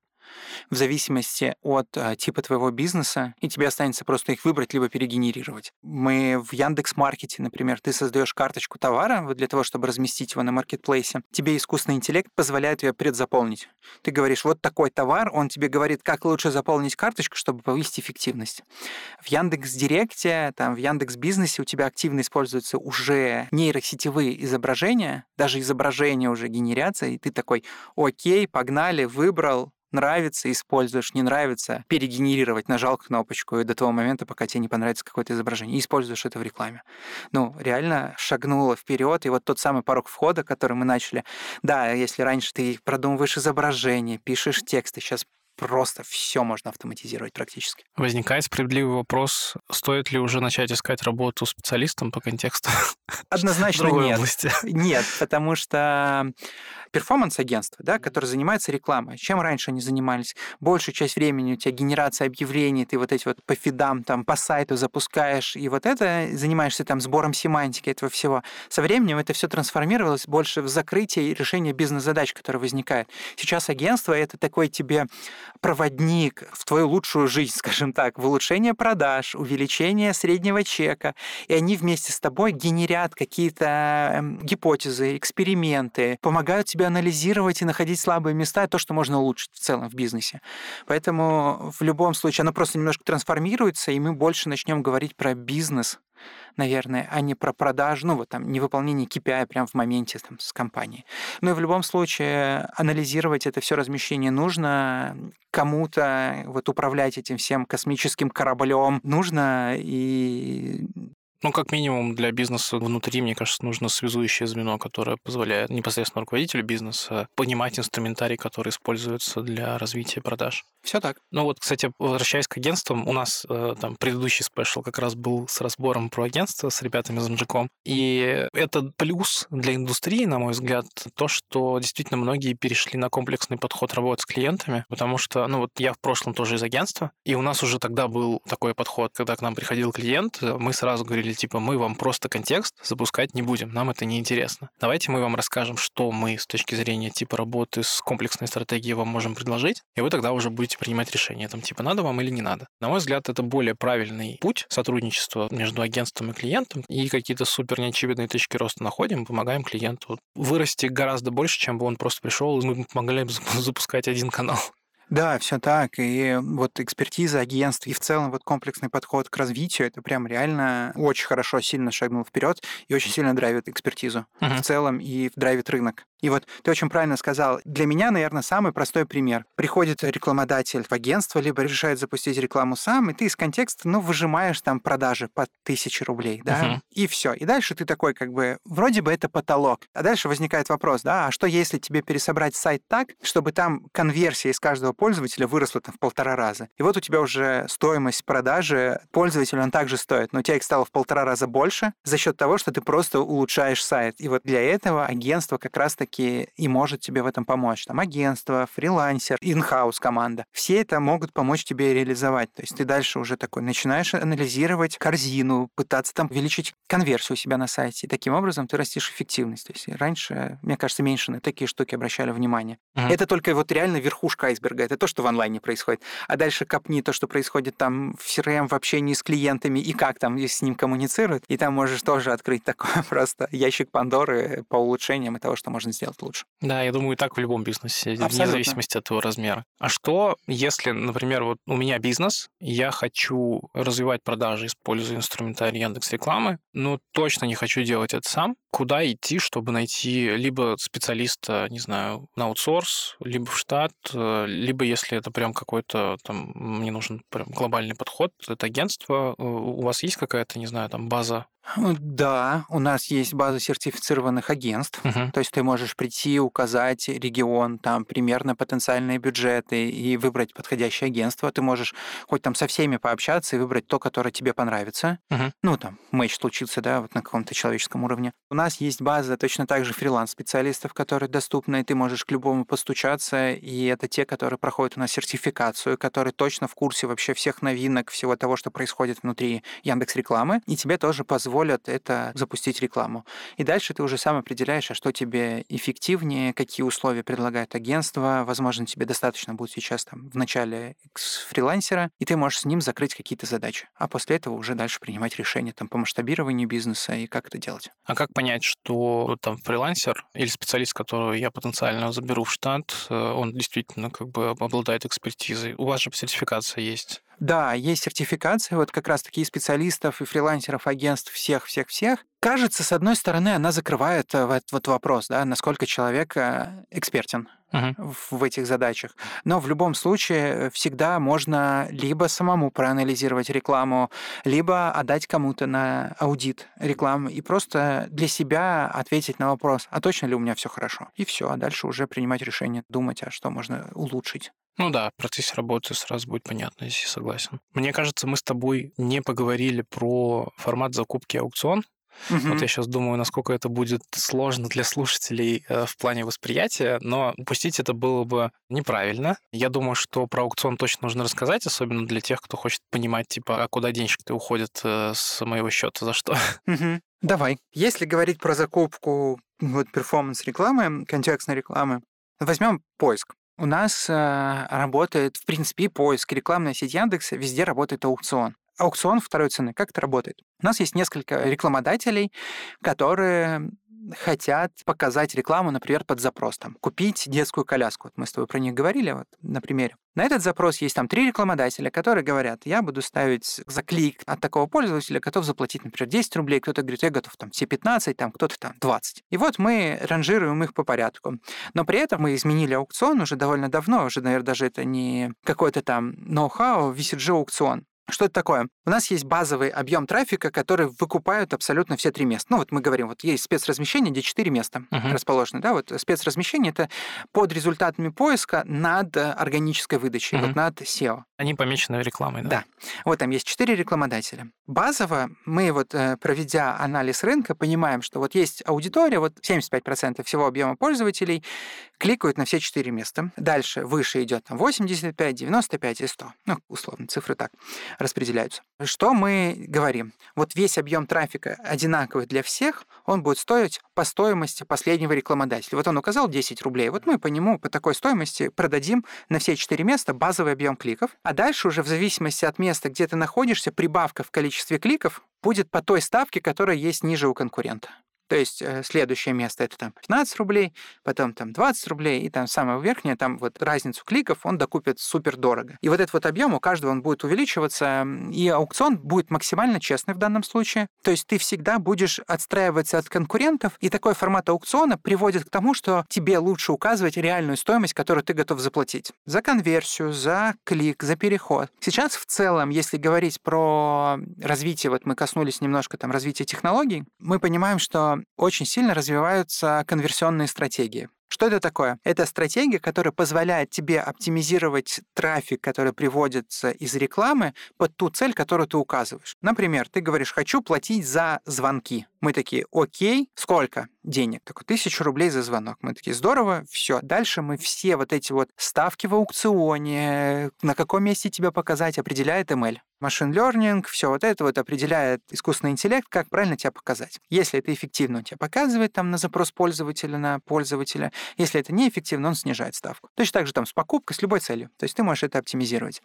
в зависимости от а, типа твоего бизнеса, и тебе останется просто их выбрать либо перегенерировать. Мы в Яндекс Маркете, например, ты создаешь карточку товара для того, чтобы разместить его на маркетплейсе. Тебе искусственный интеллект позволяет ее предзаполнить. Ты говоришь, вот такой товар, он тебе говорит, как лучше заполнить карточку, чтобы повысить эффективность. В Яндекс Директе, там в Яндекс Бизнесе у тебя активно используются уже нейросетевые изображения, даже изображения уже генерятся, и ты такой, окей, погнали, выбрал, нравится, используешь, не нравится, перегенерировать, нажал кнопочку, и до того момента, пока тебе не понравится какое-то изображение, используешь это в рекламе. Ну, реально шагнуло вперед, и вот тот самый порог входа, который мы начали, да, если раньше ты продумываешь изображение, пишешь тексты, сейчас просто все можно автоматизировать практически. Возникает справедливый вопрос, стоит ли уже начать искать работу специалистом по контексту? Однозначно нет. Области. Нет, потому что перформанс-агентство, да, которое занимается рекламой. Чем раньше они занимались? Большую часть времени у тебя генерация объявлений, ты вот эти вот по фидам, там, по сайту запускаешь, и вот это занимаешься там сбором семантики этого всего. Со временем это все трансформировалось больше в закрытие и решение бизнес-задач, которые возникают. Сейчас агентство — это такой тебе проводник в твою лучшую жизнь, скажем так, в улучшение продаж, увеличение среднего чека, и они вместе с тобой генерят какие-то эм, гипотезы, эксперименты, помогают тебе анализировать и находить слабые места, то, что можно улучшить в целом в бизнесе. Поэтому в любом случае оно просто немножко трансформируется, и мы больше начнем говорить про бизнес, наверное, а не про продажу, ну вот там невыполнение KPI прямо в моменте там, с компанией. Но и в любом случае анализировать это все размещение нужно, кому-то вот управлять этим всем космическим кораблем нужно, и ну, как минимум для бизнеса внутри, мне кажется, нужно связующее звено, которое позволяет непосредственно руководителю бизнеса понимать инструментарий, который используется для развития продаж. Все так. Ну вот, кстати, возвращаясь к агентствам, у нас э, там предыдущий спешл как раз был с разбором про агентство с ребятами из Анжиком. И это плюс для индустрии, на мой взгляд, то, что действительно многие перешли на комплексный подход работы с клиентами, потому что, ну вот я в прошлом тоже из агентства, и у нас уже тогда был такой подход, когда к нам приходил клиент, мы сразу говорили, типа, мы вам просто контекст запускать не будем, нам это не интересно. Давайте мы вам расскажем, что мы с точки зрения типа работы с комплексной стратегией вам можем предложить, и вы тогда уже будете принимать решение, там, типа, надо вам или не надо. На мой взгляд, это более правильный путь сотрудничества между агентством и клиентом, и какие-то супер неочевидные точки роста находим, помогаем клиенту вырасти гораздо больше, чем бы он просто пришел, и мы помогали запускать один канал. Да, все так. И вот экспертиза агентств и в целом вот комплексный подход к развитию, это прям реально очень хорошо, сильно шагнул вперед и очень сильно драйвит экспертизу uh-huh. в целом и драйвит рынок. И вот ты очень правильно сказал. Для меня, наверное, самый простой пример. Приходит рекламодатель в агентство, либо решает запустить рекламу сам, и ты из контекста, ну, выжимаешь там продажи по тысяче рублей, да, uh-huh. и все. И дальше ты такой, как бы, вроде бы это потолок. А дальше возникает вопрос, да, а что если тебе пересобрать сайт так, чтобы там конверсия из каждого пользователя выросла там в полтора раза? И вот у тебя уже стоимость продажи пользователя, он также стоит, но у тебя их стало в полтора раза больше за счет того, что ты просто улучшаешь сайт. И вот для этого агентство как раз-таки таки и может тебе в этом помочь. Там агентство, фрилансер, инхаус команда. Все это могут помочь тебе реализовать. То есть ты дальше уже такой начинаешь анализировать корзину, пытаться там увеличить конверсию у себя на сайте. И таким образом ты растишь эффективность. То есть раньше, мне кажется, меньше на такие штуки обращали внимание. Uh-huh. Это только вот реально верхушка айсберга. Это то, что в онлайне происходит. А дальше копни то, что происходит там в CRM, в общении с клиентами и как там с ним коммуницируют. И там можешь тоже открыть такой просто ящик Пандоры по улучшениям и того, что можно сделать лучше. Да, я думаю, и так в любом бизнесе, Абсолютно. вне зависимости от его размера. А что, если, например, вот у меня бизнес, я хочу развивать продажи, используя инструментарий Яндекс рекламы, но точно не хочу делать это сам. Куда идти, чтобы найти либо специалиста, не знаю, на аутсорс, либо в штат, э, либо если это прям какой-то там, мне нужен прям глобальный подход, это агентство, э, у вас есть какая-то, не знаю, там база да, у нас есть база сертифицированных агентств, uh-huh. то есть ты можешь прийти, указать регион, там примерно потенциальные бюджеты и выбрать подходящее агентство. Ты можешь хоть там со всеми пообщаться и выбрать то, которое тебе понравится. Uh-huh. Ну, там, матч случится, да, вот на каком-то человеческом уровне. У нас есть база точно так же фриланс-специалистов, которые доступны, и ты можешь к любому постучаться, и это те, которые проходят у нас сертификацию, которые точно в курсе вообще всех новинок, всего того, что происходит внутри Яндекс рекламы, и тебе тоже позволят позволят это запустить рекламу. И дальше ты уже сам определяешь, а что тебе эффективнее, какие условия предлагает агентство. Возможно, тебе достаточно будет сейчас там в начале фрилансера, и ты можешь с ним закрыть какие-то задачи. А после этого уже дальше принимать решения там, по масштабированию бизнеса и как это делать. А как понять, что там фрилансер или специалист, которого я потенциально заберу в штат, э, он действительно как бы обладает экспертизой? У вас же сертификация есть. Да, есть сертификация, вот как раз такие специалистов и фрилансеров, агентств, всех-всех-всех. Кажется, с одной стороны, она закрывает э, этот вот вопрос, да, насколько человек э, экспертен uh-huh. в этих задачах. Но в любом случае всегда можно либо самому проанализировать рекламу, либо отдать кому-то на аудит рекламы и просто для себя ответить на вопрос, а точно ли у меня все хорошо? И все, а дальше уже принимать решение, думать, а что можно улучшить. Ну да, в процессе работы сразу будет понятно, если согласен. Мне кажется, мы с тобой не поговорили про формат закупки аукцион. Угу. Вот я сейчас думаю, насколько это будет сложно для слушателей э, в плане восприятия, но упустить это было бы неправильно. Я думаю, что про аукцион точно нужно рассказать, особенно для тех, кто хочет понимать, типа, а куда денежки-то уходят э, с моего счета, за что. Угу. Давай. Если говорить про закупку вот перформанс-рекламы, контекстной рекламы, возьмем поиск. У нас э, работает, в принципе, поиск, рекламная сеть Яндекса, везде работает аукцион. Аукцион второй цены. Как это работает? У нас есть несколько рекламодателей, которые хотят показать рекламу, например, под запрос. Там, купить детскую коляску. Вот мы с тобой про них говорили вот, на примере. На этот запрос есть там три рекламодателя, которые говорят, я буду ставить за клик от такого пользователя, готов заплатить, например, 10 рублей, кто-то говорит, я готов там все 15, там кто-то там 20. И вот мы ранжируем их по порядку. Но при этом мы изменили аукцион уже довольно давно, уже, наверное, даже это не какой-то там ноу-хау, VCG аукцион. Что это такое? У нас есть базовый объем трафика, который выкупают абсолютно все три места. Ну вот мы говорим, вот есть спецразмещение, где четыре места uh-huh. расположены. Да, вот спецразмещение это под результатами поиска над органической выдачей, uh-huh. вот над SEO. Они помечены рекламой, да? Да. Вот там есть четыре рекламодателя. Базово мы вот, э, проведя анализ рынка, понимаем, что вот есть аудитория, вот 75% всего объема пользователей кликают на все четыре места. Дальше выше идет там 85, 95 и 100. Ну, условно, цифры так распределяются. Что мы говорим? Вот весь объем трафика одинаковый для всех, он будет стоить по стоимости последнего рекламодателя. Вот он указал 10 рублей, вот мы по нему по такой стоимости продадим на все четыре места базовый объем кликов, а дальше уже в зависимости от места, где ты находишься, прибавка в количестве кликов будет по той ставке, которая есть ниже у конкурента. То есть э, следующее место это там 15 рублей, потом там 20 рублей, и там самое верхнее, там вот разницу кликов он докупит супер дорого. И вот этот вот объем у каждого он будет увеличиваться, и аукцион будет максимально честный в данном случае. То есть ты всегда будешь отстраиваться от конкурентов, и такой формат аукциона приводит к тому, что тебе лучше указывать реальную стоимость, которую ты готов заплатить. За конверсию, за клик, за переход. Сейчас в целом, если говорить про развитие, вот мы коснулись немножко там развития технологий, мы понимаем, что очень сильно развиваются конверсионные стратегии. Что это такое? Это стратегия, которая позволяет тебе оптимизировать трафик, который приводится из рекламы, под ту цель, которую ты указываешь. Например, ты говоришь, хочу платить за звонки. Мы такие, окей, сколько денег? Такой, тысячу рублей за звонок. Мы такие, здорово, все. Дальше мы все вот эти вот ставки в аукционе, на каком месте тебя показать, определяет ML машин learning, все вот это вот определяет искусственный интеллект, как правильно тебя показать. Если это эффективно, он тебя показывает там на запрос пользователя, на пользователя. Если это неэффективно, он снижает ставку. Точно так же там с покупкой, с любой целью. То есть ты можешь это оптимизировать.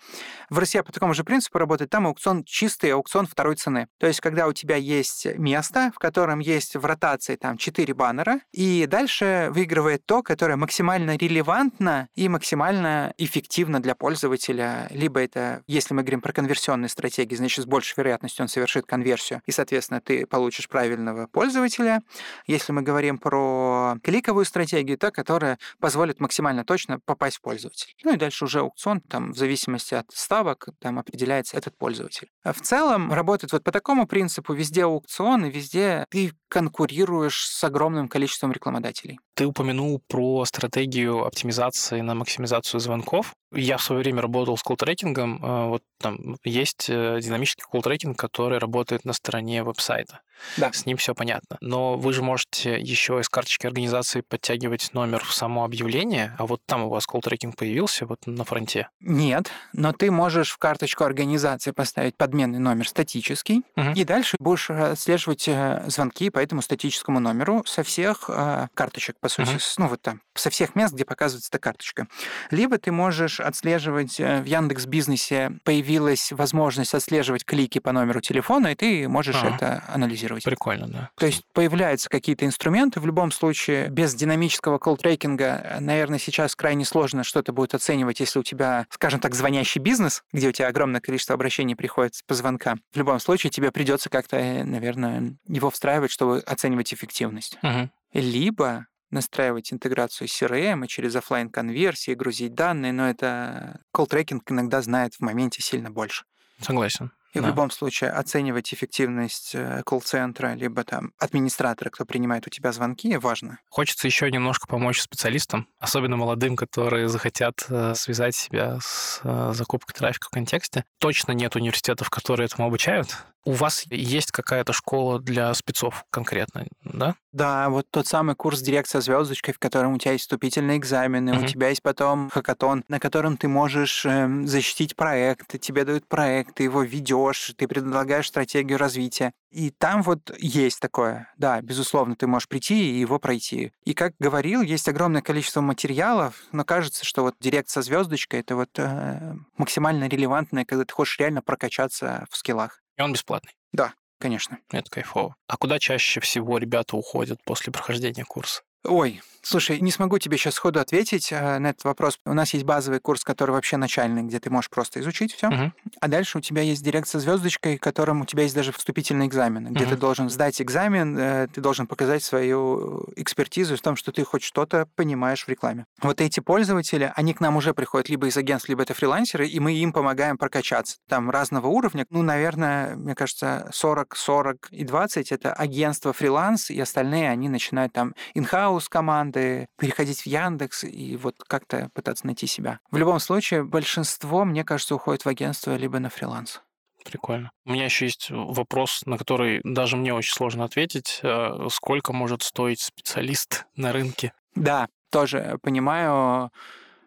В России по такому же принципу работает. Там аукцион чистый, аукцион второй цены. То есть когда у тебя есть место, в котором есть в ротации там 4 баннера, и дальше выигрывает то, которое максимально релевантно и максимально эффективно для пользователя. Либо это, если мы говорим про конверсионные правильной стратегии, значит, с большей вероятностью он совершит конверсию, и, соответственно, ты получишь правильного пользователя. Если мы говорим про кликовую стратегию, то которая позволит максимально точно попасть в пользователя. Ну и дальше уже аукцион, там, в зависимости от ставок, там определяется этот пользователь. А в целом работает вот по такому принципу, везде аукцион, и везде ты конкурируешь с огромным количеством рекламодателей. Ты упомянул про стратегию оптимизации на максимизацию звонков. Я в свое время работал с колл-трекингом. Э, вот там есть э, динамический колл-трекинг, который работает на стороне веб-сайта. Да. С ним все понятно. Но вы же можете еще из карточки организации подтягивать номер в само объявление, а вот там у вас колл-трекинг появился вот на фронте. Нет, но ты можешь в карточку организации поставить подменный номер статический, Мгм. и дальше будешь отслеживать э, звонки по этому статическому номеру со всех э, карточек, по сути, с- ну вот там, со всех мест, где показывается эта карточка. Либо ты можешь отслеживать э, в Яндекс Бизнесе появилась возможность отслеживать клики по номеру телефона, и ты можешь Ага. это анализировать. Прикольно, да. То есть появляются какие-то инструменты. В любом случае, без динамического колл-трекинга, наверное, сейчас крайне сложно что-то будет оценивать, если у тебя, скажем так, звонящий бизнес, где у тебя огромное количество обращений приходит по звонкам. В любом случае, тебе придется как-то, э, наверное, его встраивать, чтобы оценивать эффективность. Мгм. Либо настраивать интеграцию с CRM и через оффлайн конверсии грузить данные, но это колл-трекинг иногда знает в моменте сильно больше. Согласен. И в Да. любом случае оценивать эффективность э, колл-центра, либо там администратора, кто принимает у тебя звонки, важно. Хочется еще немножко помочь специалистам, особенно молодым, которые захотят э, связать себя с э, закупкой трафика в контексте. Точно нет университетов, которые этому обучают. У вас есть какая-то школа для спецов конкретно, да? Да, вот тот самый курс «Директ со звездочкой», в котором у тебя есть вступительные экзамены, Мгм. у тебя есть потом хакатон, на котором ты можешь эм, защитить проект, тебе дают проект, ты его ведешь, ты предлагаешь стратегию развития. И там вот есть такое. Да, безусловно, ты можешь прийти и его пройти. И как говорил, есть огромное количество материалов, но кажется, что вот директ со звездочкой это вот э, максимально релевантное, когда ты хочешь реально прокачаться в скиллах. И он бесплатный. Конечно. Это кайфово. А куда чаще всего ребята уходят после прохождения курса? Ой, слушай, не смогу тебе сейчас сходу ответить э, на этот вопрос. У нас есть базовый курс, который вообще начальный, где ты можешь просто изучить все. Мгм. А дальше у тебя есть директ со звездочкой, в котором у тебя есть даже вступительный экзамен, где ты Мгм. должен сдать экзамен, э, ты должен показать свою экспертизу в том, что ты хоть что-то понимаешь в рекламе. Вот эти пользователи, они к нам уже приходят либо из агентств, либо это фрилансеры, и мы им помогаем прокачаться. Там разного уровня. Ну, наверное, мне кажется, 40, 40 и 20 — это агентство фриланс, и остальные, они начинают там инхаус команды, переходить в Яндекс и вот как-то пытаться найти себя. В любом случае, большинство, мне кажется, уходит в агентство либо на фриланс. Прикольно. У меня еще есть вопрос, на который даже мне очень сложно ответить. Э, Сколько может стоить специалист на рынке? Да, тоже понимаю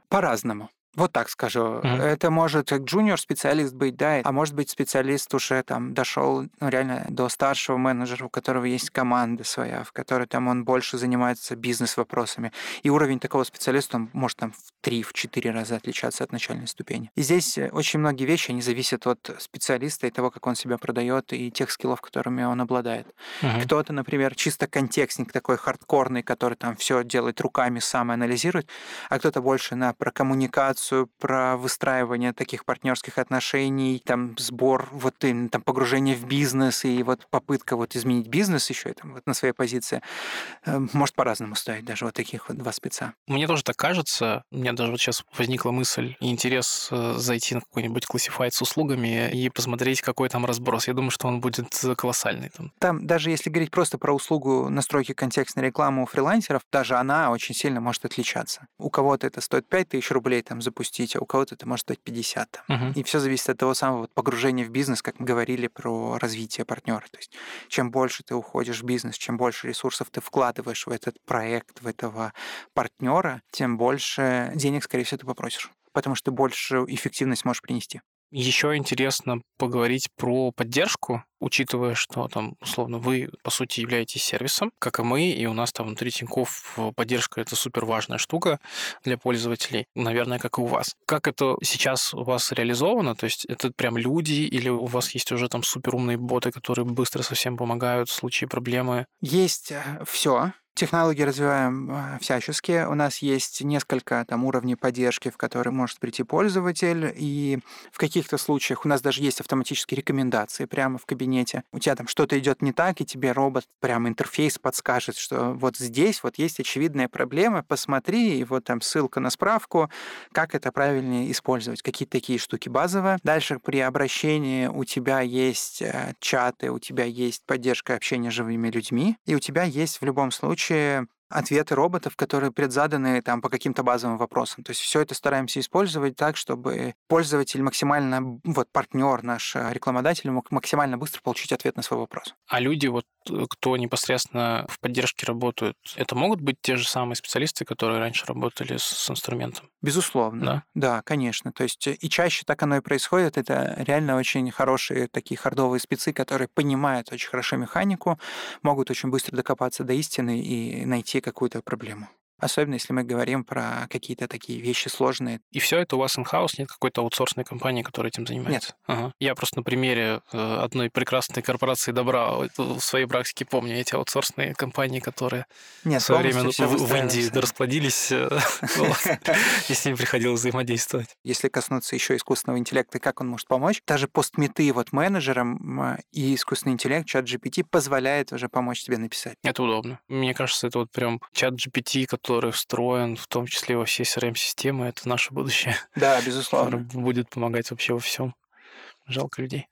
по-разному. Вот так скажу. Мгм. Это может как джуниор-специалист быть, да, а может быть специалист уже там дошел ну, реально до старшего менеджера, у которого есть команда своя, в которой там он больше занимается бизнес-вопросами. И уровень такого специалиста он может там в три, в четыре раза отличаться от начальной ступени. И здесь э, очень многие вещи, они зависят от специалиста и того, как он себя продает, и тех скиллов, которыми он обладает. Мгм. Кто-то, например, чисто контекстник такой хардкорный, который там все делает руками, сам анализирует, а кто-то больше на про коммуникацию, про выстраивание таких партнерских отношений, там сбор, вот именно там погружение в бизнес и вот попытка вот изменить бизнес еще и там вот на своей позиции, э, может по-разному стоить даже вот таких вот два спеца. Мне тоже так кажется. У меня даже вот сейчас возникла мысль и интерес э, зайти на какой-нибудь классифайт с услугами и посмотреть, какой там разброс. Я думаю, что он будет э, колоссальный там. Там даже если говорить просто про услугу настройки контекстной рекламы у фрилансеров, даже она очень сильно может отличаться. У кого-то это стоит 5000 рублей там запустить, а у кого-то это может стоить 50. Там. Мгм. И все зависит от того самого погружения в бизнес, как мы говорили про развитие партнера. То есть чем больше ты уходишь в бизнес, чем больше ресурсов ты вкладываешь в этот проект, в этого партнера, тем больше денег, скорее всего, ты попросишь. Потому что ты больше эффективность можешь принести. Еще интересно поговорить про поддержку, учитывая, что там, условно, вы, по сути, являетесь сервисом, как и мы, и у нас там внутри Тинькофф э, поддержка — это супер важная штука для пользователей, наверное, как и у вас. Как это сейчас у вас реализовано? То есть это прям люди или у вас есть уже там супер умные боты, которые быстро совсем помогают в случае проблемы? Есть все. Технологии развиваем а, всячески. У нас есть несколько там уровней поддержки, в которые может прийти пользователь, и в каких-то случаях у нас даже есть автоматические рекомендации прямо в кабинете. У тебя там что-то идет не так, и тебе робот прямо интерфейс подскажет, что вот здесь вот есть очевидная проблема, посмотри, и вот там ссылка на справку, как это правильнее использовать. Какие-то такие штуки базовые. Дальше при обращении у тебя есть э, чаты, у тебя есть поддержка общения с живыми людьми, и у тебя есть в любом случае случае ответы роботов, которые предзаданы там по каким-то базовым вопросам. То есть все это стараемся использовать так, чтобы пользователь максимально, вот партнер наш э, рекламодатель мог максимально быстро получить ответ на свой вопрос. А люди, вот э, кто непосредственно в поддержке работают, это могут быть те же самые специалисты, которые раньше работали с, с инструментом? Безусловно. Да? Да, конечно. То есть и чаще так оно и происходит. Это реально очень хорошие такие хардовые спецы, которые понимают очень хорошо механику, могут очень быстро докопаться до истины и найти какую-то проблему. Особенно если мы говорим про какие-то такие вещи сложные. И все это у вас in-house, нет какой-то аутсорсной компании, которая этим занимается? Нет. Ага. Я просто на примере э, одной прекрасной корпорации добра в своей практике помню эти аутсорсные компании, которые нет, в свое время в, в Индии расплодились, э, и с ними приходилось взаимодействовать. Если коснуться еще искусственного интеллекта, как он может помочь, даже постметы вот менеджерам и искусственный интеллект, чат GPT позволяет уже помочь тебе написать. Это удобно. Мне кажется, это вот прям чат GPT, который который встроен в том числе во все CRM-системы, это наше будущее. Да, безусловно. Будет помогать вообще во всем. Жалко людей.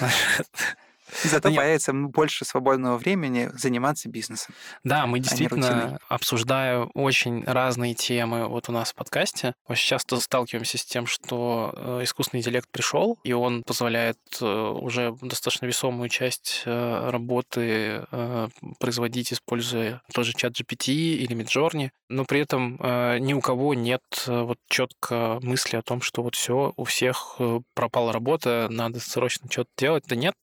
Зато появится больше свободного времени заниматься бизнесом. Да, мы а действительно, обсуждая очень разные темы вот у нас в подкасте, очень часто сталкиваемся с тем, что э, искусственный интеллект пришел, и он позволяет э, уже достаточно весомую часть э, работы производить, используя тоже чат GPT или Midjourney, но при этом ни у кого нет вот четко мысли о том, что вот все, у всех пропала работа, надо срочно что-то делать. Да нет,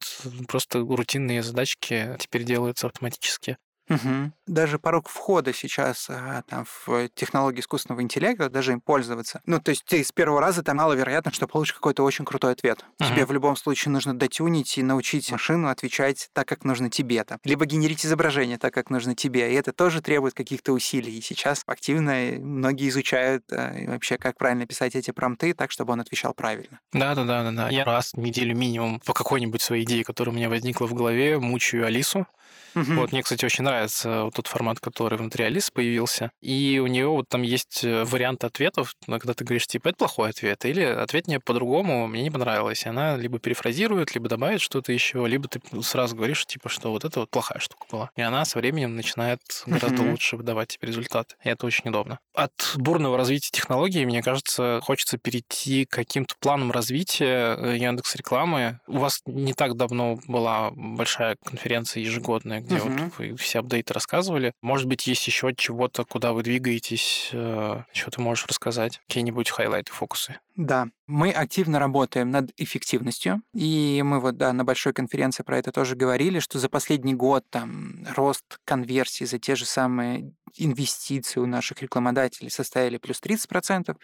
просто рутинные задачки теперь делаются автоматически. Угу. Даже порог входа сейчас а, там, в технологии искусственного интеллекта, даже им пользоваться. Ну, то есть ты с первого раза там маловероятно, что получишь какой-то очень крутой ответ. Угу. Тебе в любом случае нужно дотюнить и научить машину отвечать так, как нужно тебе. Там. Либо генерить изображение так, как нужно тебе. И это тоже требует каких-то усилий. И сейчас активно многие изучают а, вообще, как правильно писать эти промты так, чтобы он отвечал правильно. Да-да-да. Я раз в неделю минимум по какой-нибудь своей идее, которая у меня возникла в голове, мучаю Алису, Угу. Вот мне, кстати, очень нравится вот тот формат, который внутри Алисы появился. И у нее вот там есть э, вариант ответов, когда ты говоришь, типа, это плохой ответ, или ответ мне по-другому, мне не понравилось. И она либо перефразирует, либо добавит что-то еще, либо ты сразу говоришь, типа, что вот это вот плохая штука была. И она со временем начинает гораздо угу. лучше выдавать тебе результат. И это очень удобно. От бурного развития технологий, мне кажется, хочется перейти к каким-то планам развития э, Яндекс рекламы. У вас не так давно была большая конференция ежегодная, где угу. вот вы все апдейты рассказывали. Может быть, есть еще чего-то, куда вы двигаетесь, э, что ты можешь рассказать? Какие-нибудь хайлайты, фокусы? Да, мы активно работаем над эффективностью, и мы вот да, на большой конференции про это тоже говорили, что за последний год там рост конверсии за те же самые инвестиции у наших рекламодателей составили плюс 30%.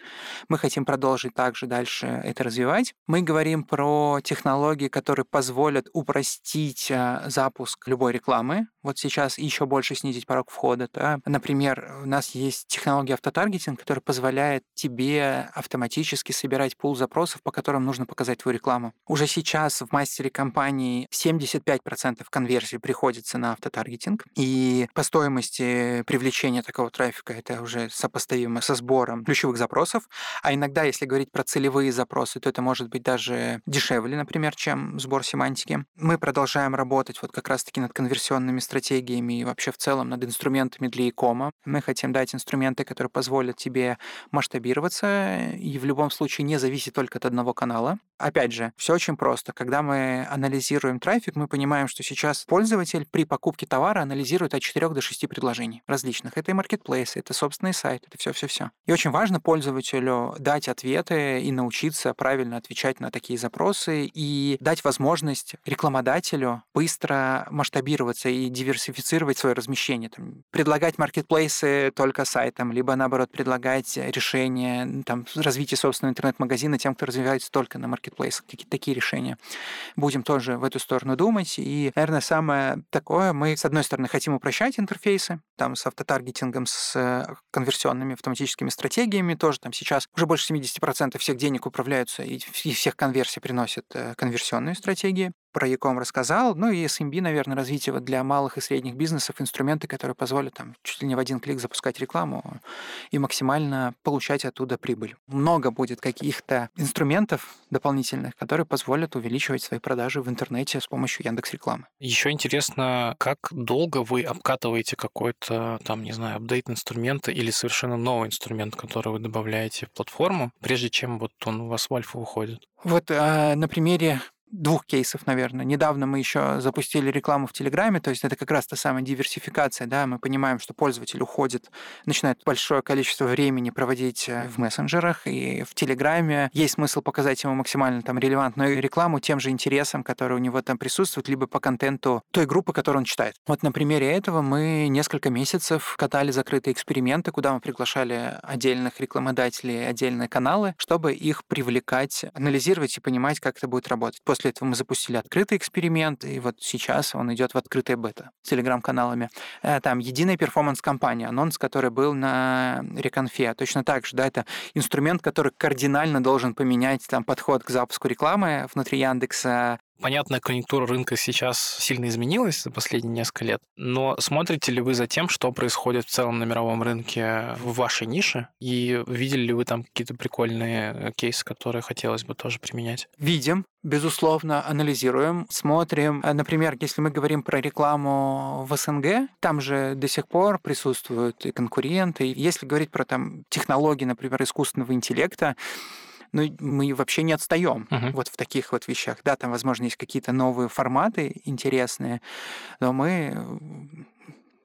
Мы хотим продолжить также дальше это развивать. Мы говорим про технологии, которые позволят упростить а, запуск любой рекламы. Вот сейчас еще больше снизить порог входа. Да? Например, у нас есть технология автотаргетинг, которая позволяет тебе автоматически собирать пул запросов, по которым нужно показать твою рекламу. Уже сейчас в мастере компании 75% конверсии приходится на автотаргетинг, и по стоимости привлечения такого трафика это уже сопоставимо со сбором ключевых запросов, а иногда, если говорить про целевые запросы, то это может быть даже дешевле, например, чем сбор семантики. Мы продолжаем работать вот как раз-таки над конверсионными стратегиями и вообще в целом над инструментами для e-кома. Мы хотим дать инструменты, которые позволят тебе масштабироваться и в любом случае случае не зависит только от одного канала. Опять же, все очень просто. Когда мы анализируем трафик, мы понимаем, что сейчас пользователь при покупке товара анализирует от 4 до 6 предложений различных. Это и маркетплейсы, это собственный сайт, это все-все-все. И очень важно пользователю дать ответы и научиться правильно отвечать на такие запросы и дать возможность рекламодателю быстро масштабироваться и диверсифицировать свое размещение. Там, предлагать маркетплейсы только сайтом, либо наоборот предлагать решения там, развития собственного интернет-магазина тем, кто развивается только на маркетплейсе маркетплейс, какие-то такие решения. Будем тоже в эту сторону думать. И, наверное, самое такое, мы, с одной стороны, хотим упрощать интерфейсы, там, с автотаргетингом, с э, конверсионными автоматическими стратегиями тоже. Там сейчас уже больше 70% всех денег управляются и всех конверсий приносят э, конверсионные стратегии про Яком рассказал. Ну и SMB, наверное, развитие вот для малых и средних бизнесов, инструменты, которые позволят там чуть ли не в один клик запускать рекламу и максимально получать оттуда прибыль. Много будет каких-то инструментов дополнительных, которые позволят увеличивать свои продажи в интернете с помощью Яндекс рекламы. Еще интересно, как долго вы обкатываете какой-то там, не знаю, апдейт инструмента или совершенно новый инструмент, который вы добавляете в платформу, прежде чем вот он у вас в альфа выходит? Вот э, на примере двух кейсов, наверное. Недавно мы еще запустили рекламу в Телеграме, то есть это как раз та самая диверсификация, да, мы понимаем, что пользователь уходит, начинает большое количество времени проводить э, в мессенджерах, и в Телеграме есть смысл показать ему максимально там релевантную рекламу тем же интересам, которые у него там присутствуют, либо по контенту той группы, которую он читает. Вот на примере этого мы несколько месяцев катали закрытые эксперименты, куда мы приглашали отдельных рекламодателей, отдельные каналы, чтобы их привлекать, анализировать и понимать, как это будет работать. После После этого мы запустили открытый эксперимент, и вот сейчас он идет в открытое бета с телеграм-каналами. Э, там единая перформанс-компания, анонс, который был на Реконфе. Точно так же, да, это инструмент, который кардинально должен поменять там подход к запуску рекламы внутри Яндекса, Понятно, конъюнктура рынка сейчас сильно изменилась за последние несколько лет, но смотрите ли вы за тем, что происходит в целом на мировом рынке в вашей нише? И видели ли вы там какие-то прикольные э, кейсы, которые хотелось бы тоже применять? Видим, безусловно, анализируем, смотрим. Э, например, если мы говорим про рекламу в СНГ, там же до сих пор присутствуют и конкуренты. Если говорить про там технологии, например, искусственного интеллекта, ну, мы вообще не отстаем uh-huh. вот в таких вот вещах. Да, там, возможно, есть какие-то новые форматы интересные, но мы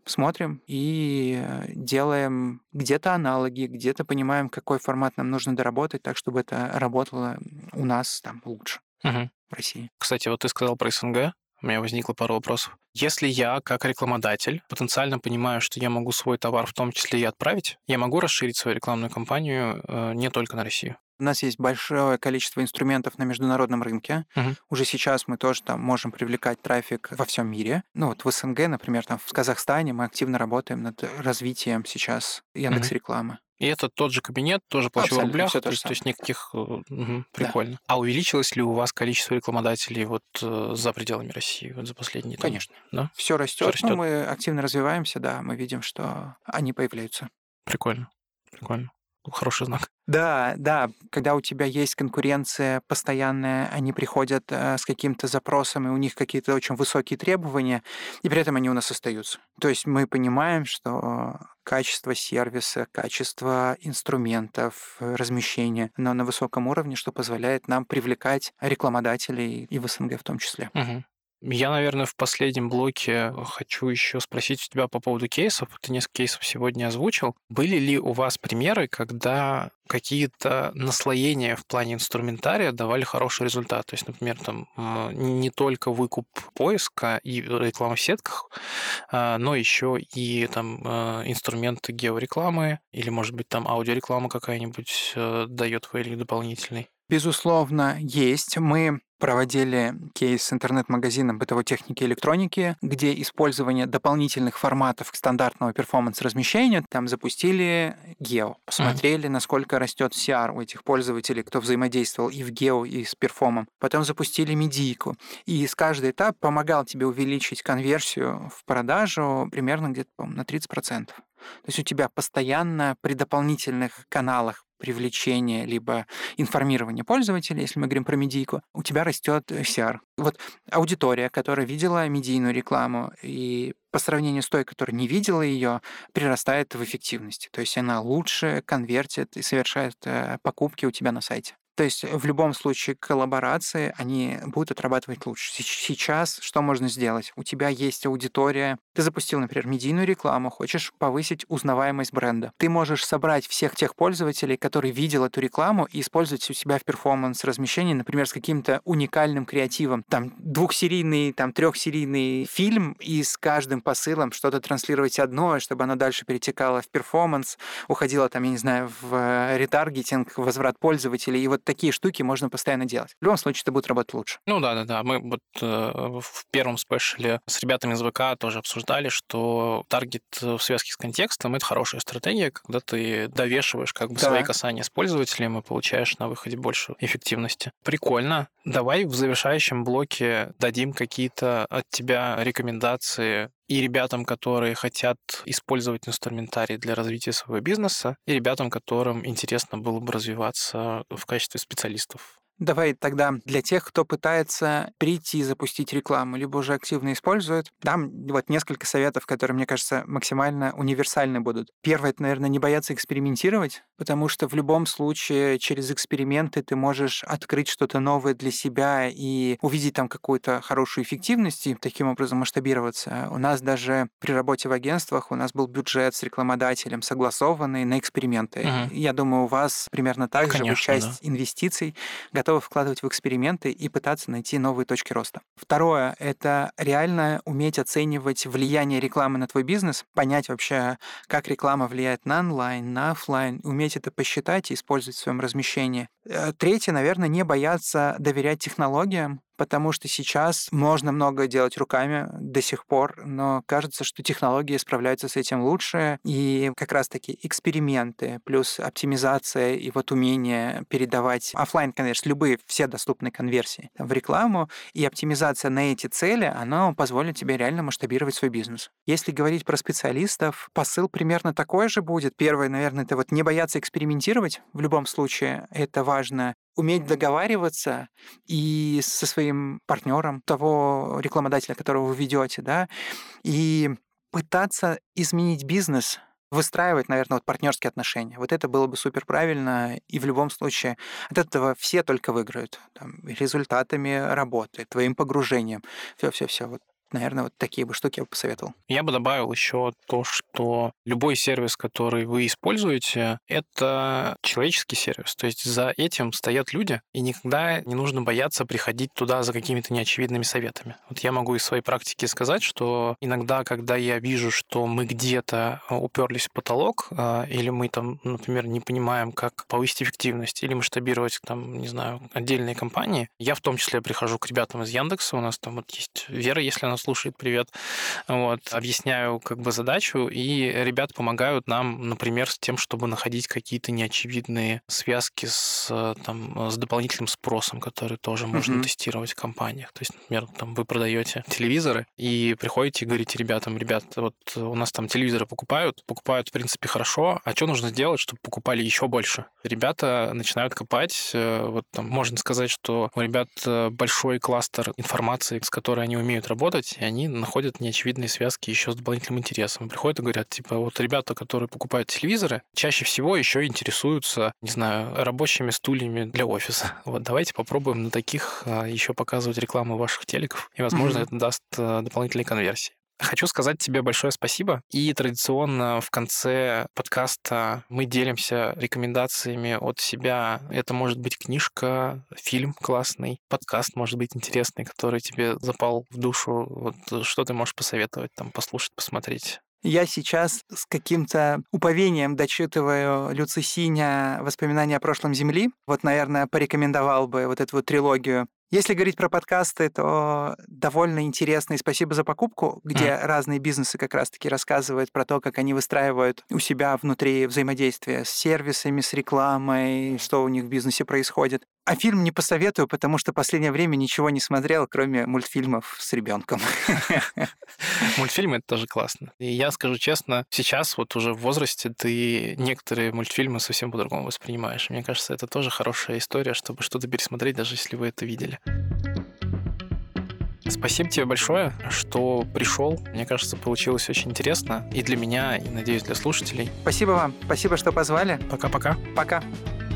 смотрим и делаем где-то аналоги, где-то понимаем, какой формат нам нужно доработать, так, чтобы это работало у нас там лучше uh-huh. в России. Кстати, вот ты сказал про СНГ. У меня возникло пару вопросов. Если я, как рекламодатель, потенциально понимаю, что я могу свой товар в том числе и отправить, я могу расширить свою рекламную кампанию э, не только на Россию. У нас есть большое количество инструментов на международном рынке. Uh-huh. Уже сейчас мы тоже там можем привлекать трафик во всем мире. Ну вот в СНГ, например, там в Казахстане мы активно работаем над развитием сейчас Яндекс рекламы. Uh-huh. И это тот же кабинет, тоже плачу в рублях, то, есть, то есть никаких... Угу, прикольно. Да. А увеличилось ли у вас количество рекламодателей вот э, за пределами России вот за последние там, Конечно. Да? Все растет. Все растет. Ну, мы активно развиваемся, да, мы видим, что они появляются. Прикольно. Прикольно хороший знак. Да, да, когда у тебя есть конкуренция постоянная, они приходят э, с каким-то запросом, и у них какие-то очень высокие требования, и при этом они у нас остаются. То есть мы понимаем, что качество сервиса, качество инструментов, размещения, но на высоком уровне, что позволяет нам привлекать рекламодателей и в СНГ в том числе. Угу. Я, наверное, в последнем блоке хочу еще спросить у тебя по поводу кейсов. Ты несколько кейсов сегодня озвучил. Были ли у вас примеры, когда какие-то наслоения в плане инструментария давали хороший результат? То есть, например, там не только выкуп поиска и реклама в сетках, а, но еще и там а, инструменты георекламы или, может быть, там аудиореклама какая-нибудь э, дает value дополнительный? Безусловно, есть. Мы проводили кейс с интернет-магазином бытовой техники и электроники, где использование дополнительных форматов стандартного перформанс-размещения, там запустили гео, посмотрели, mm-hmm. насколько растет CR у этих пользователей, кто взаимодействовал и в гео, и с перформом. Потом запустили медийку, и с каждый этап помогал тебе увеличить конверсию в продажу примерно где-то, на 30%. То есть у тебя постоянно при дополнительных каналах привлечения либо информирования пользователя, если мы говорим про медийку, у тебя растет CR. Вот аудитория, которая видела медийную рекламу и по сравнению с той, которая не видела ее, прирастает в эффективности. То есть она лучше конвертит и совершает э, покупки у тебя на сайте. То есть в любом случае коллаборации, они будут отрабатывать лучше. Сейчас что можно сделать? У тебя есть аудитория, ты запустил, например, медийную рекламу, хочешь повысить узнаваемость бренда. Ты можешь собрать всех тех пользователей, которые видел эту рекламу, и использовать у себя в перформанс-размещении, например, с каким-то уникальным креативом. Там двухсерийный, там трехсерийный фильм, и с каждым посылом что-то транслировать одно, чтобы оно дальше перетекало в performance, уходило там, я не знаю, в ретаргетинг, возврат пользователей. И вот такие штуки можно постоянно делать. В любом случае, это будет работать лучше. Ну да, да, да. Мы вот э, в первом special е с ребятами из ВК тоже обсуждали, что таргет в связке с контекстом это хорошая стратегия, когда ты довешиваешь как бы да. свои касания с пользователем и получаешь на выходе больше эффективности. Прикольно. Давай в завершающем блоке дадим какие-то от тебя рекомендации и ребятам, которые хотят использовать инструментарий для развития своего бизнеса, и ребятам, которым интересно было бы развиваться в качестве специалистов Давай тогда для тех, кто пытается прийти запустить рекламу, либо уже активно использует, дам вот несколько советов, которые, мне кажется, максимально универсальны будут. Первое, это, наверное, не бояться экспериментировать, потому что в любом случае через эксперименты ты можешь открыть что-то новое для себя и увидеть там какую-то хорошую эффективность и таким образом масштабироваться. У нас даже при работе в агентствах у нас был бюджет с рекламодателем согласованный на эксперименты. Угу. Я думаю, у вас примерно так Конечно, же часть да. инвестиций готовы готовы вкладывать в эксперименты и пытаться найти новые точки роста. Второе — это реально уметь оценивать влияние рекламы на твой бизнес, понять вообще, как реклама влияет на онлайн, на офлайн, уметь это посчитать и использовать в своем размещении. Э, третье, наверное, не бояться доверять технологиям, потому что сейчас можно много делать руками до сих пор, но кажется, что технологии справляются с этим лучше, и как раз-таки эксперименты плюс оптимизация и вот умение передавать офлайн, конечно, любые все доступные конверсии в рекламу, и оптимизация на эти цели, она позволит тебе реально масштабировать свой бизнес. Если говорить про специалистов, посыл примерно такой же будет. Первое, наверное, это вот не бояться экспериментировать в любом случае, это важно уметь договариваться и со своим партнером, того рекламодателя, которого вы ведете, да, и пытаться изменить бизнес, выстраивать, наверное, вот партнерские отношения. Вот это было бы супер правильно, и в любом случае от этого все только выиграют. Там, результатами работы, твоим погружением. Все-все-все. Вот Наверное, вот такие бы штуки я бы посоветовал. Я бы добавил еще то, что любой сервис, который вы используете, это человеческий сервис. То есть за этим стоят люди, и никогда не нужно бояться приходить туда за какими-то неочевидными советами. Вот я могу из своей практики сказать, что иногда, когда я вижу, что мы где-то уперлись в потолок, а, или мы там, например, не понимаем, как повысить эффективность или масштабировать там, не знаю, отдельные компании, я в том числе прихожу к ребятам из Яндекса, у нас там вот есть Вера, если она слушает, привет. Вот, объясняю как бы задачу, и ребята помогают нам, например, с тем, чтобы находить какие-то неочевидные связки с, там, с дополнительным спросом, который тоже mm-hmm. можно тестировать в компаниях. То есть, например, там вы продаете телевизоры и приходите и говорите ребятам, ребят, вот у нас там телевизоры покупают, покупают, в принципе, хорошо, а что нужно сделать, чтобы покупали еще больше? Ребята начинают копать, э, вот там можно сказать, что у ребят э, большой кластер информации, с которой они умеют работать, делать, и они находят неочевидные связки еще с дополнительным интересом. Приходят и говорят, типа, вот ребята, которые покупают телевизоры, чаще всего еще интересуются, не знаю, рабочими стульями для офиса. Вот давайте попробуем на таких а, еще показывать рекламу ваших телеков, и, возможно, mm-hmm. это даст а, дополнительные конверсии. Хочу сказать тебе большое спасибо. И традиционно в конце подкаста мы делимся рекомендациями от себя. Это может быть книжка, фильм классный, подкаст может быть интересный, который тебе запал в душу. Вот что ты можешь посоветовать, там, послушать, посмотреть? Я сейчас с каким-то уповением дочитываю Люци Синя «Воспоминания о прошлом Земли». Вот, наверное, порекомендовал бы вот эту вот трилогию если говорить про подкасты, то довольно интересно и спасибо за покупку, где mm. разные бизнесы как раз-таки рассказывают про то, как они выстраивают у себя внутри взаимодействие с сервисами, с рекламой, что у них в бизнесе происходит. А фильм не посоветую, потому что последнее время ничего не смотрел, кроме мультфильмов с ребенком. Мультфильмы это тоже классно. И я скажу честно, сейчас вот уже в возрасте ты некоторые мультфильмы совсем по-другому воспринимаешь. Мне кажется, это тоже хорошая история, чтобы что-то пересмотреть, даже если вы это видели. Спасибо тебе большое, что пришел. Мне кажется, получилось очень интересно и для меня, и, надеюсь, для слушателей. Спасибо вам. Спасибо, что позвали. Пока-пока. Пока. -пока. Пока.